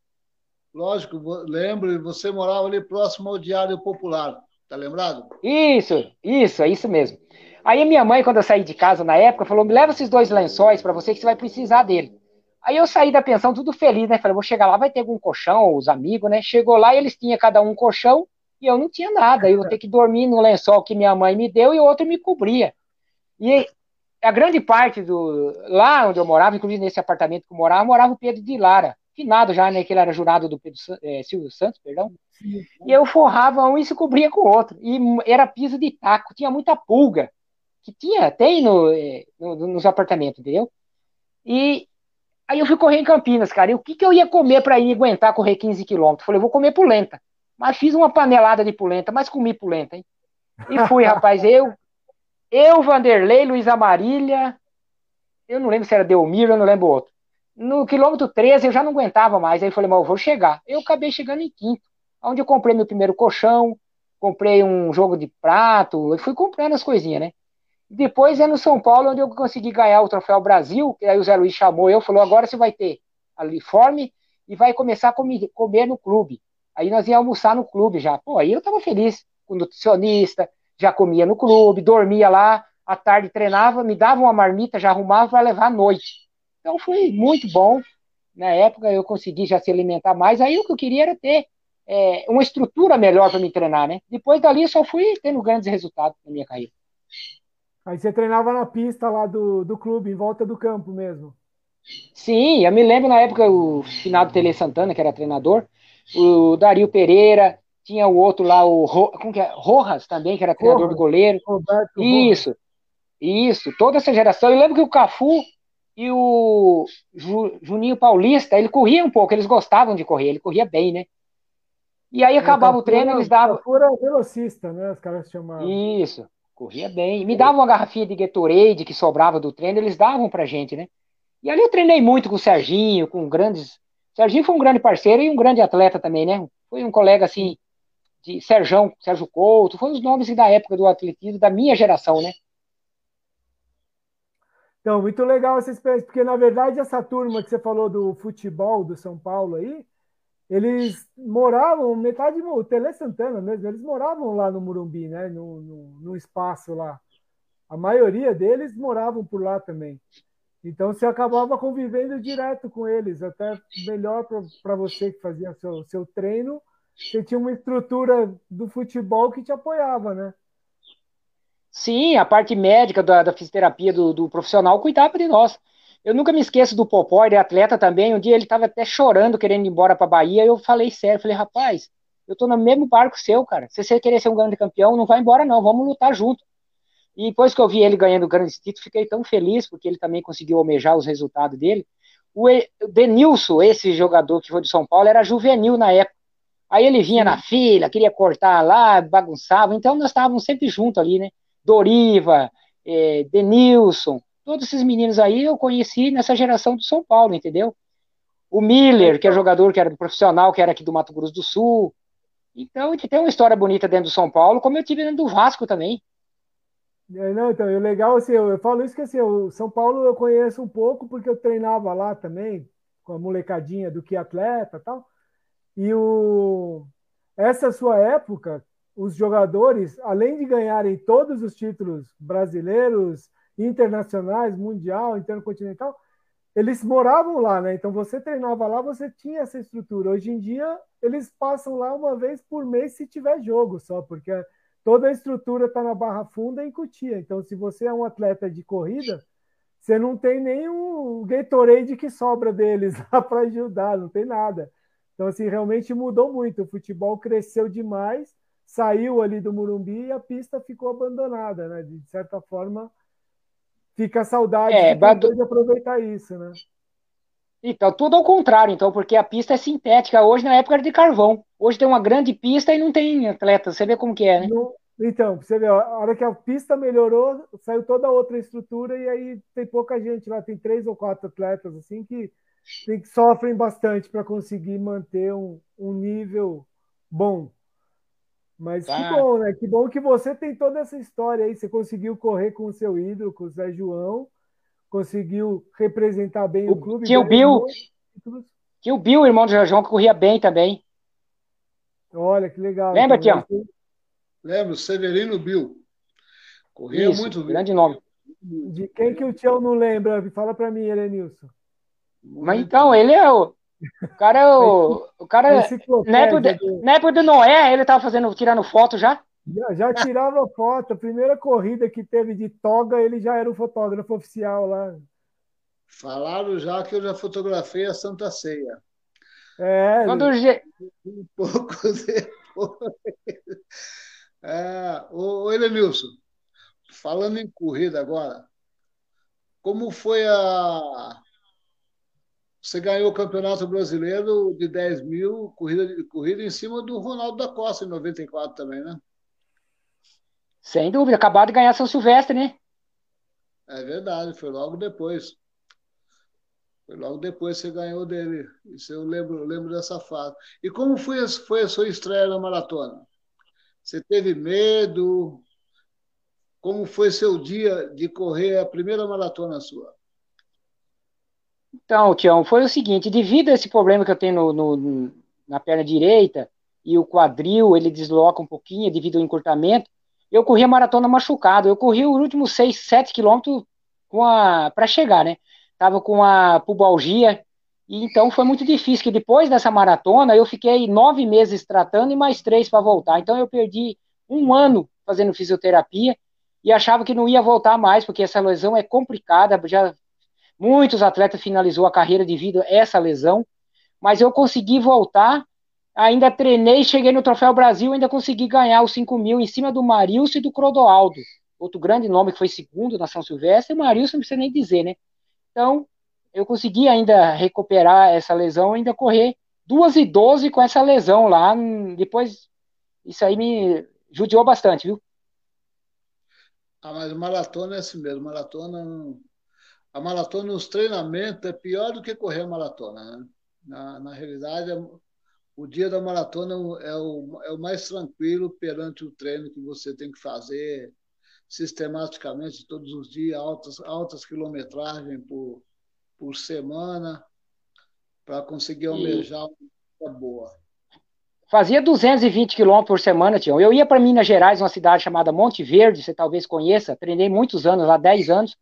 Lógico, lembro. Você morava ali próximo ao Diário Popular. Tá lembrado? Isso, isso, é isso mesmo. Aí minha mãe, quando eu saí de casa na época, falou: me leva esses dois lençóis para você que você vai precisar dele. Aí eu saí da pensão tudo feliz, né? Falei, vou chegar lá, vai ter algum colchão, os amigos, né? Chegou lá e eles tinham cada um colchão e eu não tinha nada. Eu vou ter que dormir no lençol que minha mãe me deu e o outro me cobria. E a grande parte do. Lá onde eu morava, inclusive nesse apartamento que eu morava, morava o Pedro de Lara finado já, né? Que ele era jurado do Pedro, é, Silvio Santos, perdão. E eu forrava um e se cobria com o outro. E era piso de taco, tinha muita pulga. Que tinha, tem no, é, no, nos apartamentos, entendeu? E aí eu fui correr em Campinas, cara. E o que, que eu ia comer para ir aguentar correr 15 quilômetros? Falei, vou comer polenta. Mas fiz uma panelada de polenta, mas comi polenta, hein? E fui, rapaz, eu, eu, Vanderlei, Luiz Amarília, eu não lembro se era Delmiro, eu não lembro outro. No quilômetro 13 eu já não aguentava mais. Aí eu falei, mas eu vou chegar. Eu acabei chegando em quinto, onde eu comprei meu primeiro colchão, comprei um jogo de prato, eu fui comprando as coisinhas, né? Depois é no São Paulo onde eu consegui ganhar o Troféu Brasil, que aí o Zé Luiz chamou eu, falou, agora você vai ter uniforme e vai começar a comer, comer no clube. Aí nós íamos almoçar no clube já. Pô, aí eu tava feliz com nutricionista, já comia no clube, dormia lá, à tarde treinava, me dava uma marmita, já arrumava para levar à noite. Então foi muito bom. Na época eu consegui já se alimentar mais. Aí o que eu queria era ter é, uma estrutura melhor para me treinar, né? Depois dali eu só fui tendo grandes resultados na minha carreira. Aí você treinava na pista lá do, do clube, em volta do campo mesmo. Sim, eu me lembro na época o finado Tele Santana, que era treinador, o Dario Pereira, tinha o outro lá, o como que é? Rojas também, que era treinador Rojas, do goleiro. Roberto isso, Rojas. isso, toda essa geração. Eu lembro que o Cafu e o Juninho Paulista, ele corria um pouco, eles gostavam de correr, ele corria bem, né? E aí acabava o treino, eles davam. Era velocista, né? Os caras chamavam. Isso, corria bem. Me davam uma garrafinha de Gatorade que sobrava do treino, eles davam pra gente, né? E ali eu treinei muito com o Serginho, com grandes. O Serginho foi um grande parceiro e um grande atleta também, né? Foi um colega assim, de Serjão, Sérgio Couto, foi os nomes da época do atletismo da minha geração, né? Então, muito legal essa experiência, porque na verdade essa turma que você falou do futebol do São Paulo aí, eles moravam, metade, o Tele Santana mesmo, eles moravam lá no Murumbi, né? No, no, no espaço lá. A maioria deles moravam por lá também. Então você acabava convivendo direto com eles, até melhor para você que fazia seu, seu treino, você tinha uma estrutura do futebol que te apoiava, né? Sim, a parte médica da, da fisioterapia do, do, profissional cuidava de nós. Eu nunca me esqueço do Popó, ele é atleta também. Um dia ele estava até chorando, querendo ir embora para Bahia. Eu falei sério, falei, rapaz, eu tô no mesmo barco seu, cara. Se você querer ser um grande campeão, não vai embora, não. Vamos lutar junto. E depois que eu vi ele ganhando grandes títulos, fiquei tão feliz, porque ele também conseguiu almejar os resultados dele. O Denilson, esse jogador que foi de São Paulo, era juvenil na época. Aí ele vinha na fila, queria cortar lá, bagunçava. Então nós estávamos sempre juntos ali, né? Doriva, é, Denilson, todos esses meninos aí eu conheci nessa geração do São Paulo, entendeu? O Miller, que é jogador que era profissional, que era aqui do Mato Grosso do Sul. Então, tem uma história bonita dentro do São Paulo, como eu tive dentro do Vasco também. É, não, então, é legal, assim, eu, eu, falo isso que assim, o São Paulo eu conheço um pouco, porque eu treinava lá também, com a molecadinha do que atleta e tal. E o, essa sua época, os jogadores, além de ganharem todos os títulos brasileiros, internacionais, mundial, intercontinental, eles moravam lá, né? Então você treinava lá, você tinha essa estrutura. Hoje em dia, eles passam lá uma vez por mês se tiver jogo só, porque toda a estrutura está na Barra Funda em Cutia. Então, se você é um atleta de corrida, você não tem nenhum Gatorade que sobra deles lá para ajudar, não tem nada. Então, assim, realmente mudou muito. O futebol cresceu demais, saiu ali do Murumbi e a pista ficou abandonada, né? De certa forma, fica a saudade é, de, de aproveitar isso, né? Então, tudo ao contrário, então, porque a pista é sintética. Hoje, na época, era de carvão. Hoje tem uma grande pista e não tem atleta. Você vê como que é, né? Então, você vê, a hora que a pista melhorou, saiu toda outra estrutura e aí tem pouca gente lá. Tem três ou quatro atletas, assim, que, que sofrem bastante para conseguir manter um, um nível bom. Mas que ah. bom, né? Que bom que você tem toda essa história aí. Você conseguiu correr com o seu ídolo, com o Zé João conseguiu representar bem o, o clube. Que o Bill, que o Bill, irmão do João, que corria bem também. Olha, que legal. Lembra, Tião? Lembro, Severino Bill. Corria Isso, muito bem. grande nome. De quem que o Tião não lembra? Fala para mim, Elenilson. Mas então, ele é o. O cara é o. O cara. Na época, na época do Noé, ele tava fazendo, tirando foto já? Já, já tirava foto. A primeira corrida que teve de toga, ele já era o fotógrafo oficial lá. Falaram já que eu já fotografei a Santa Ceia. É. Quando Um pouco depois. É, ô, Elenilson, falando em corrida agora, como foi a. Você ganhou o Campeonato Brasileiro de 10 mil, corrida, corrida em cima do Ronaldo da Costa, em 94 também, né? Sem dúvida, acabado de ganhar São Silvestre, né? É verdade, foi logo depois. Foi logo depois que você ganhou dele. Isso eu lembro, eu lembro dessa fase. E como foi, foi a sua estreia na maratona? Você teve medo? Como foi seu dia de correr a primeira maratona sua? Então, Tião, foi o seguinte: devido a esse problema que eu tenho no, no, na perna direita e o quadril, ele desloca um pouquinho devido ao encurtamento, eu corri a maratona machucado. Eu corri os últimos 6, 7 quilômetros para chegar, né? Tava com a pubalgia, e então foi muito difícil, que depois dessa maratona eu fiquei nove meses tratando e mais três para voltar. Então eu perdi um ano fazendo fisioterapia e achava que não ia voltar mais, porque essa lesão é complicada, já muitos atletas finalizou a carreira devido a essa lesão, mas eu consegui voltar ainda treinei, cheguei no Troféu Brasil, ainda consegui ganhar os 5 mil em cima do Marilson e do Crodoaldo, outro grande nome que foi segundo na São Silvestre, o Marilson não precisa nem dizer, né? Então, eu consegui ainda recuperar essa lesão, ainda correr 2 e 12 com essa lesão lá, depois, isso aí me judiou bastante, viu? Ah, mas maratona é assim mesmo, maratona, a maratona nos treinamentos é pior do que correr a maratona, né? Na, na realidade, é o dia da maratona é o, é o mais tranquilo perante o treino que você tem que fazer sistematicamente todos os dias, altas, altas quilometragens por, por semana, para conseguir almejar uma boa. Fazia 220 quilômetros por semana, Tião. Eu ia para Minas Gerais, uma cidade chamada Monte Verde, você talvez conheça, treinei muitos anos lá, 10 anos,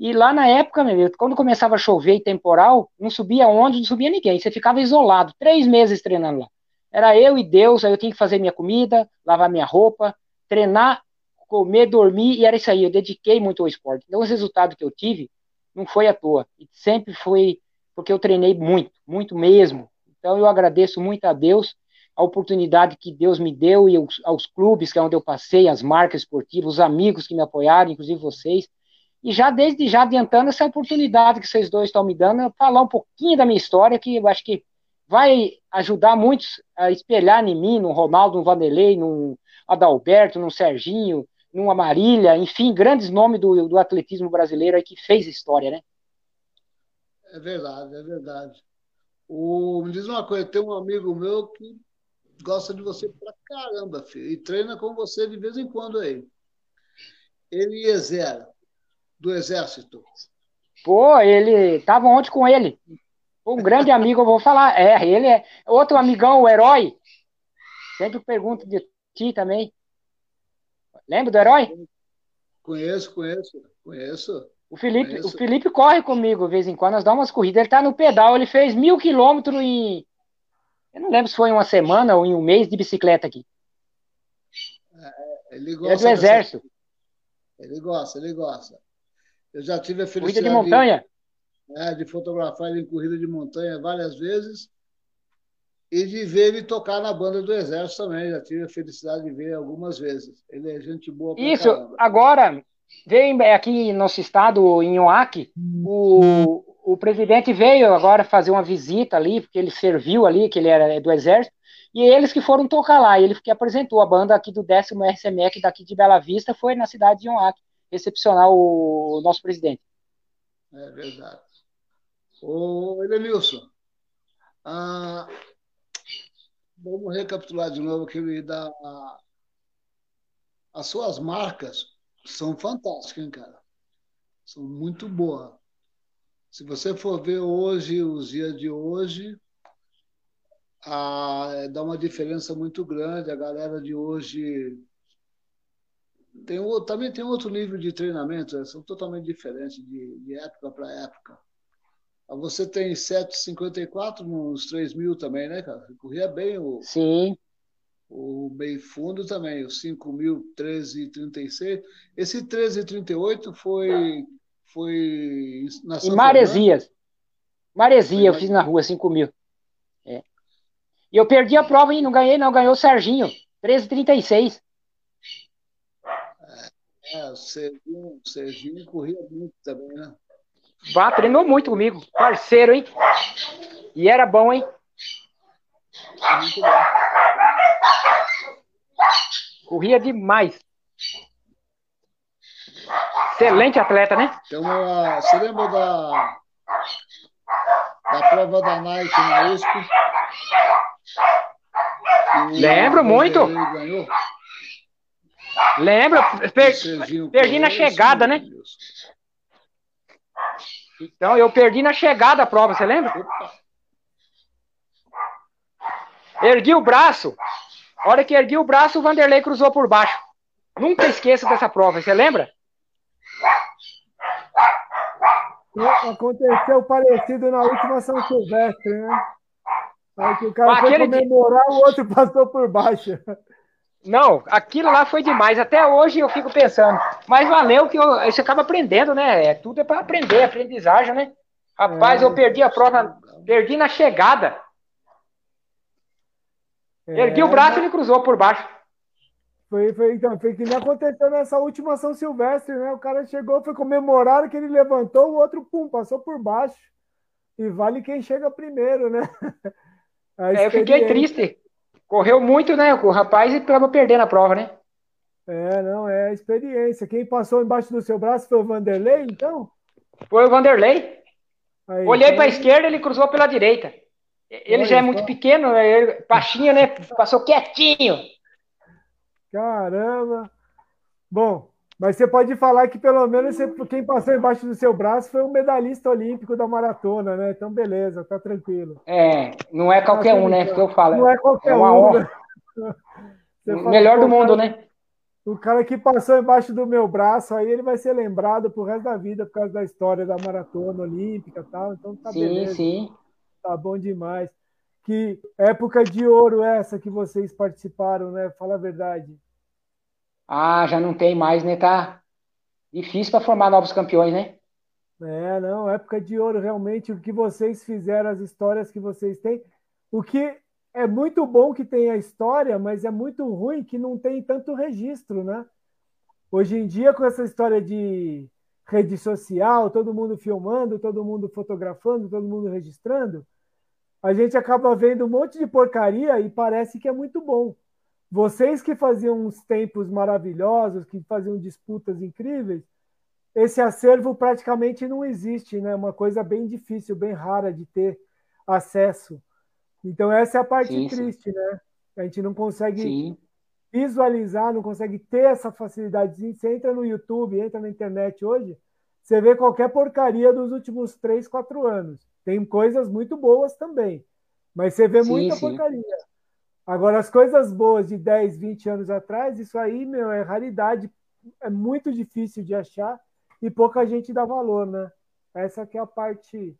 e lá na época, meu, quando começava a chover e temporal, não subia onde, não subia ninguém. Você ficava isolado, três meses treinando lá. Era eu e Deus, aí eu tinha que fazer minha comida, lavar minha roupa, treinar, comer, dormir, e era isso aí. Eu dediquei muito ao esporte. Então, os resultados que eu tive não foi à toa. Sempre foi porque eu treinei muito, muito mesmo. Então eu agradeço muito a Deus a oportunidade que Deus me deu e aos, aos clubes que é onde eu passei, as marcas esportivas, os amigos que me apoiaram, inclusive vocês. E já desde já adiantando essa oportunidade que vocês dois estão me dando, falar um pouquinho da minha história, que eu acho que vai ajudar muitos a espelhar em mim, no Ronaldo, no Vanderlei, no Adalberto, no Serginho, no Amarília, enfim, grandes nomes do, do atletismo brasileiro aí que fez história, né? É verdade, é verdade. O, me diz uma coisa, tem um amigo meu que gosta de você pra caramba, filho, e treina com você de vez em quando aí. Eliezer, do Exército. Pô, ele tava ontem com ele. Um grande amigo, eu vou falar. É, ele é outro amigão, o herói. Sempre pergunto de ti também. Lembra do herói? Conheço, conheço, conheço. O Felipe, conheço. o Felipe corre comigo de vez em quando, nós damos umas corridas. Ele tá no pedal, ele fez mil quilômetros em. Eu não lembro se foi em uma semana ou em um mês de bicicleta aqui. É, ele gosta. É do exército. Dessa... Ele gosta, ele gosta. Eu já tive a felicidade. Corrida de montanha? De, é, de fotografar ele em corrida de montanha várias vezes e de ver ele tocar na banda do Exército também. Já tive a felicidade de ver algumas vezes. Ele é gente boa pra Isso, caramba. agora, veio aqui no nosso estado, em Oaque, o, o presidente veio agora fazer uma visita ali, porque ele serviu ali, que ele era do Exército, e eles que foram tocar lá. Ele que apresentou a banda aqui do décimo RCMEC daqui de Bela Vista, foi na cidade de Oaque, recepcionar o nosso presidente. É verdade. Ô, Elenilson, ah, Vamos recapitular de novo, querida. As suas marcas são fantásticas, hein, cara? São muito boas. Se você for ver hoje, os dias de hoje, a, dá uma diferença muito grande. A galera de hoje tem, também tem outro nível de treinamento, né? são totalmente diferentes de, de época para época. Você tem 7,54 nos 3 mil também, né, cara? Corria bem o. Sim. O meio fundo também, o 5 mil, 13,36. Esse 13,38 foi, foi na Em Maresias. Maresia, eu fiz na rua, 5 mil. É. E eu perdi a prova e não ganhei, não. Ganhou o Serginho, 13,36. É, o Serginho, o Serginho corria muito também, né? Vá, treinou muito comigo. Parceiro, hein? E era bom, hein? Muito bom. Corria demais. Excelente atleta, né? Tem uma, você lembra da, da prova da Nike na USP? Lembro muito. Lembro. Per, perdi na chegada, né? Então, eu perdi na chegada da prova, você lembra? Ergui o braço. A hora que ergui o braço, o Vanderlei cruzou por baixo. Nunca esqueço dessa prova, você lembra? Aconteceu parecido na última São Silvestre, né? Aí que o cara foi comemorar, o outro passou por baixo. Não, aquilo lá foi demais. Até hoje eu fico pensando. Mas valeu que eu, você acaba aprendendo, né? É, tudo é para aprender, aprendizagem, né? Rapaz, é. eu perdi a prova, perdi na chegada. É. Ergui o braço e ele cruzou por baixo. Foi, foi, então, foi que nem aconteceu nessa última São Silvestre, né? O cara chegou, foi comemorar que ele levantou, o outro, pum, passou por baixo. E vale quem chega primeiro, né? É, eu fiquei triste. Correu muito, né? O rapaz e acabou perdendo a prova, né? É, não, é a experiência. Quem passou embaixo do seu braço foi o Vanderlei, então? Foi o Vanderlei. Aí, Olhei então... para a esquerda, ele cruzou pela direita. Ele Olha, já é muito pequeno, né? Ele, baixinho, né? Passou quietinho. Caramba. Bom, mas você pode falar que pelo menos você, quem passou embaixo do seu braço foi um medalhista olímpico da maratona, né? Então, beleza, tá tranquilo. É, não é qualquer um, né? Que eu falo. Não é qualquer é uma um. Né? Melhor do mundo, cara, né? O cara que passou embaixo do meu braço, aí ele vai ser lembrado pro resto da vida por causa da história da maratona olímpica e tal. Então tá sim, beleza. Sim, sim. Tá bom demais. Que época de ouro essa que vocês participaram, né? Fala a verdade. Ah, já não tem mais, né? Tá difícil para formar novos campeões, né? É, não, época de ouro, realmente, o que vocês fizeram, as histórias que vocês têm. O que é muito bom que tem a história, mas é muito ruim que não tem tanto registro, né? Hoje em dia, com essa história de rede social, todo mundo filmando, todo mundo fotografando, todo mundo registrando, a gente acaba vendo um monte de porcaria e parece que é muito bom. Vocês que faziam uns tempos maravilhosos, que faziam disputas incríveis, esse acervo praticamente não existe, né? Uma coisa bem difícil, bem rara de ter acesso. Então essa é a parte sim, triste, sim. né? A gente não consegue sim. visualizar, não consegue ter essa facilidade. Você entra no YouTube, entra na internet hoje, você vê qualquer porcaria dos últimos três, quatro anos. Tem coisas muito boas também, mas você vê muita porcaria. Agora, as coisas boas de 10, 20 anos atrás, isso aí, meu, é raridade, é muito difícil de achar e pouca gente dá valor, né? Essa que é a parte,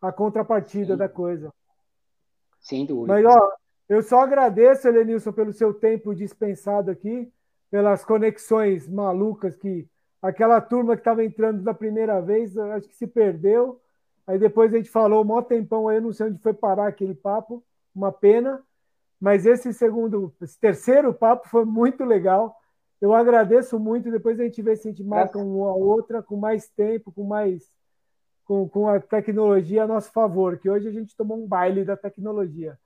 a contrapartida Sim. da coisa. Sem dúvida. Mas, ó, eu só agradeço, Helenilson, pelo seu tempo dispensado aqui, pelas conexões malucas que aquela turma que estava entrando da primeira vez, acho que se perdeu. Aí depois a gente falou um maior tempão aí, eu não sei onde foi parar aquele papo, uma pena. Mas esse segundo, esse terceiro papo foi muito legal. Eu agradeço muito. Depois a gente vê se a gente marca uma outra com mais tempo, com mais com, com a tecnologia a nosso favor, que hoje a gente tomou um baile da tecnologia.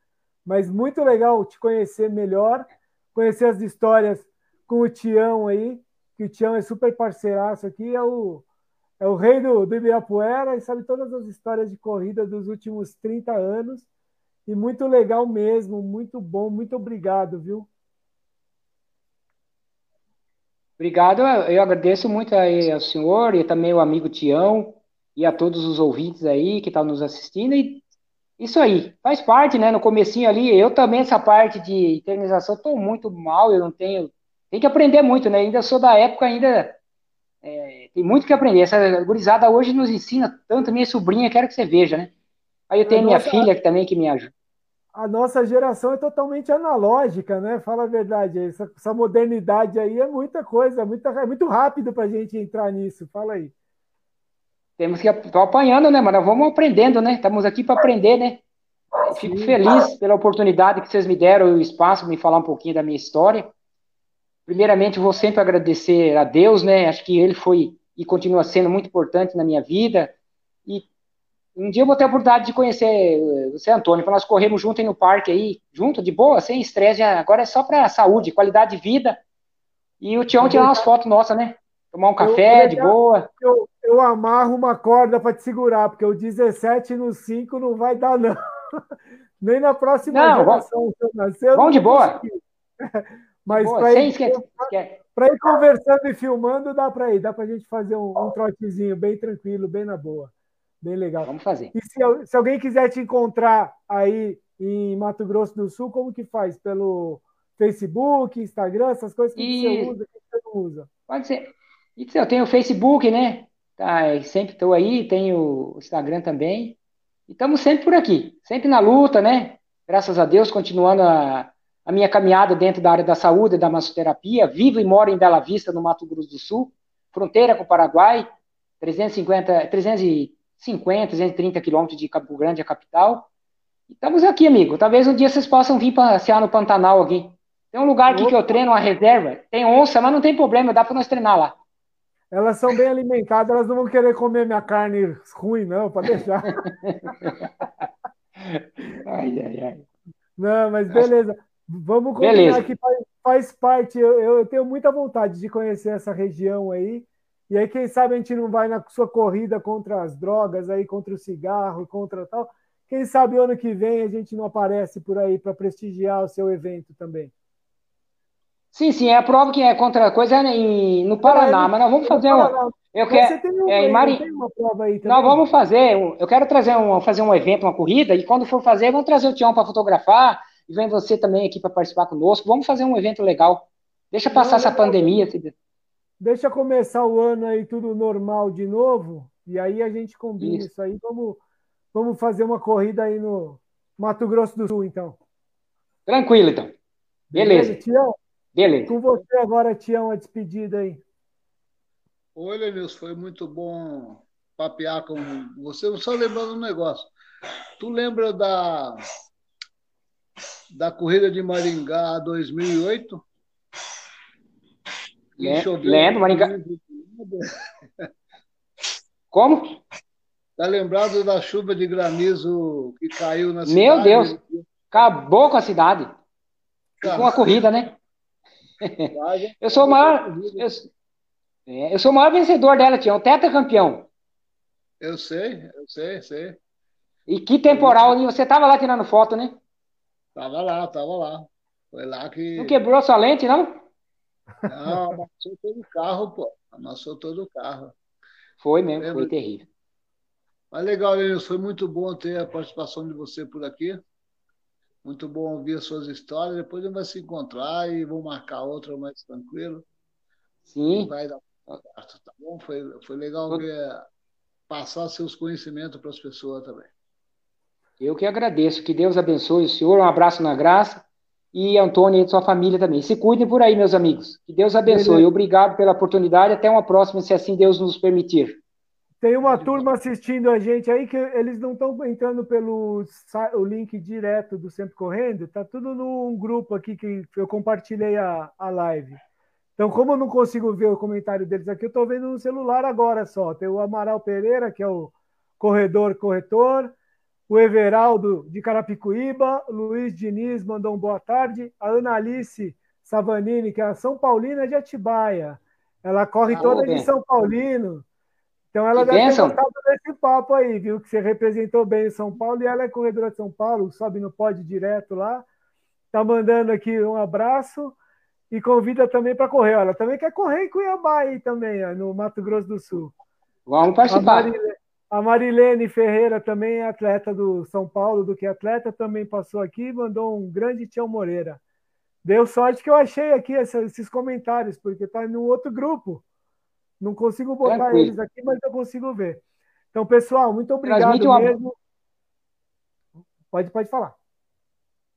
Mas muito legal te conhecer melhor, conhecer as histórias com o Tião aí, que o Tião é super parceiraço aqui, é o, é o rei do, do Ibirapuera e sabe todas as histórias de corrida dos últimos 30 anos. E muito legal mesmo, muito bom, muito obrigado, viu? Obrigado, eu agradeço muito aí ao senhor e também ao amigo Tião e a todos os ouvintes aí que estão nos assistindo. E isso aí, faz parte, né? No comecinho ali, eu também, essa parte de eternização, estou muito mal, eu não tenho. Tem que aprender muito, né? Ainda sou da época, ainda é, tem muito que aprender. Essa gurizada hoje nos ensina tanto, minha sobrinha, quero que você veja, né? Aí eu tenho a minha nossa, filha que também que me ajuda. A nossa geração é totalmente analógica, né? Fala a verdade. Essa, essa modernidade aí é muita coisa, é, muita, é muito rápido para a gente entrar nisso. Fala aí. Temos que estar apanhando, né, mano? Vamos aprendendo, né? Estamos aqui para aprender, né? Fico Sim. feliz pela oportunidade que vocês me deram e o espaço para me falar um pouquinho da minha história. Primeiramente, vou sempre agradecer a Deus, né? Acho que ele foi e continua sendo muito importante na minha vida. E um dia eu vou ter a oportunidade de conhecer eh, você, Antônio, para nós corrermos junto aí no parque aí, junto, de boa, sem estresse. Agora é só para saúde, qualidade de vida. E o Tião tirar umas fotos nossas, né? Tomar um café eu, de boa. Eu, eu amarro uma corda para te segurar, porque o 17 no 5 não vai dar, não. Nem na próxima não, geração. Vamos, vamos de boa. Mas para ir, ir, conversando e filmando, dá para ir. Dá para a gente fazer um, um trotezinho bem tranquilo, bem na boa. Bem legal. Vamos fazer. E se, se, alguém quiser te encontrar aí em Mato Grosso do Sul, como que faz? Pelo Facebook, Instagram, essas coisas que e... você usa, que você não usa? Pode ser. Eu tenho o Facebook, né? Tá, sempre estou aí, tenho o Instagram também. E estamos sempre por aqui, sempre na luta, né? Graças a Deus, continuando a, a minha caminhada dentro da área da saúde, da massoterapia. Vivo e moro em Bela Vista, no Mato Grosso do Sul, fronteira com o Paraguai, 350, 300 50, 230 quilômetros de Campo Grande, a capital. estamos aqui, amigo. Talvez um dia vocês possam vir passear no Pantanal aqui. Tem um lugar aqui Opa. que eu treino, uma reserva. Tem onça, mas não tem problema, dá para nós treinar lá. Elas são bem alimentadas, elas não vão querer comer minha carne ruim, não, para deixar. ai, ai, ai. Não, mas beleza. Vamos combinar beleza. que faz, faz parte. Eu, eu tenho muita vontade de conhecer essa região aí. E aí, quem sabe a gente não vai na sua corrida contra as drogas, aí contra o cigarro, contra tal. Quem sabe ano que vem a gente não aparece por aí para prestigiar o seu evento também. Sim, sim, é a prova que é contra a coisa é em, no Paraná, é, mas nós vamos fazer um. Eu quero. Um, é, em Mari... uma prova aí também. Nós vamos fazer. Eu quero trazer um, fazer um evento, uma corrida, e quando for fazer, vamos trazer o Tião para fotografar, e vem você também aqui para participar conosco. Vamos fazer um evento legal. Deixa passar não, essa não, pandemia. Não deixa começar o ano aí tudo normal de novo, e aí a gente combina isso, isso aí. Vamos, vamos fazer uma corrida aí no Mato Grosso do Sul, então. Tranquilo, então. Beleza. Beleza Tião? Beleza. Com você agora, Tião, a despedida aí. Oi, Lenilson, foi muito bom papear com você, só lembrando um negócio. Tu lembra da, da corrida de Maringá 2008? Lembro, Maringá. Como? Tá lembrado da chuva de granizo que caiu na cidade? Meu Deus! Acabou com a cidade. Com uma corrida, né? eu sou o maior. Eu, é, eu sou o maior vencedor dela, tinha um campeão. Eu sei, eu sei, sei. E que temporal, você tava lá tirando foto, né? Tava lá, tava lá. Foi lá que. Não quebrou sua lente, não? Não, amassou todo o carro, pô. Amassou todo o carro. Foi mesmo, foi terrível. Mas legal, Lenilson, foi muito bom ter a participação de você por aqui. Muito bom ouvir as suas histórias. Depois a gente vai se encontrar e vou marcar outra mais tranquilo. Sim. Vai dar certo, tá bom? Foi, foi legal ver, passar seus conhecimentos para as pessoas também. Eu que agradeço. Que Deus abençoe o senhor. Um abraço na graça. E Antônio e sua família também. Se cuidem por aí, meus amigos. Que Deus abençoe. Beleza. Obrigado pela oportunidade. Até uma próxima, se assim Deus nos permitir. Tem uma turma assistindo a gente aí que eles não estão entrando pelo o link direto do Sempre Correndo, tá tudo num grupo aqui que eu compartilhei a, a live. Então, como eu não consigo ver o comentário deles aqui, eu estou vendo no celular agora só. Tem o Amaral Pereira, que é o corredor corretor, o Everaldo de Carapicuíba, Luiz Diniz mandou um boa tarde, a Ana Alice Savanini, que é a São Paulina de Atibaia. Ela corre ah, toda de São Paulino. Então ela que deve ter gostado desse papo aí, viu? Que você representou bem São Paulo e ela é corredora de São Paulo, sobe no pódio direto lá. Tá mandando aqui um abraço e convida também para correr. Ela também quer correr em Cuiabá aí também, ó, no Mato Grosso do Sul. Vamos participar. A Marilene, a Marilene Ferreira também é atleta do São Paulo, do que atleta, também passou aqui e mandou um grande Tião Moreira. Deu sorte que eu achei aqui esses comentários, porque tá no outro grupo. Não consigo botar Tranquilo. eles aqui, mas eu consigo ver. Então, pessoal, muito obrigado uma... mesmo. Pode, pode falar.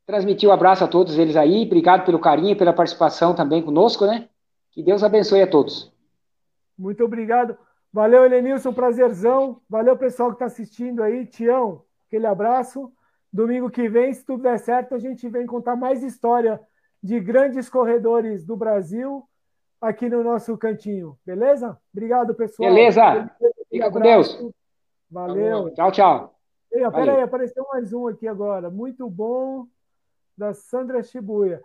Transmitir um abraço a todos eles aí. Obrigado pelo carinho, pela participação também conosco, né? Que Deus abençoe a todos. Muito obrigado. Valeu, Helenilson, prazerzão. Valeu, pessoal que está assistindo aí. Tião, aquele abraço. Domingo que vem, se tudo der certo, a gente vem contar mais história de grandes corredores do Brasil aqui no nosso cantinho, beleza? Obrigado, pessoal. Beleza. Fica com Deus. Valeu. Tchau, tchau. Ei, peraí, apareceu mais um aqui agora. Muito bom, da Sandra Shibuya.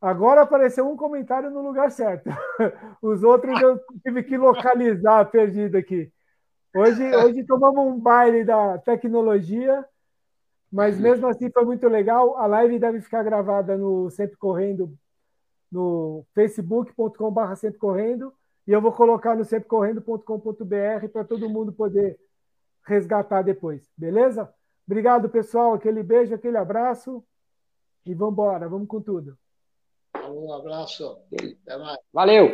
Agora apareceu um comentário no lugar certo. Os outros eu tive que localizar perdido aqui. Hoje, hoje tomamos um baile da tecnologia, mas mesmo assim foi muito legal. A live deve ficar gravada no Sempre Correndo no facebook.com.br sempre correndo e eu vou colocar no semprecorrendo.com.br para todo mundo poder resgatar depois, beleza? Obrigado, pessoal. Aquele beijo, aquele abraço e vamos embora, vamos com tudo. Um abraço. Valeu.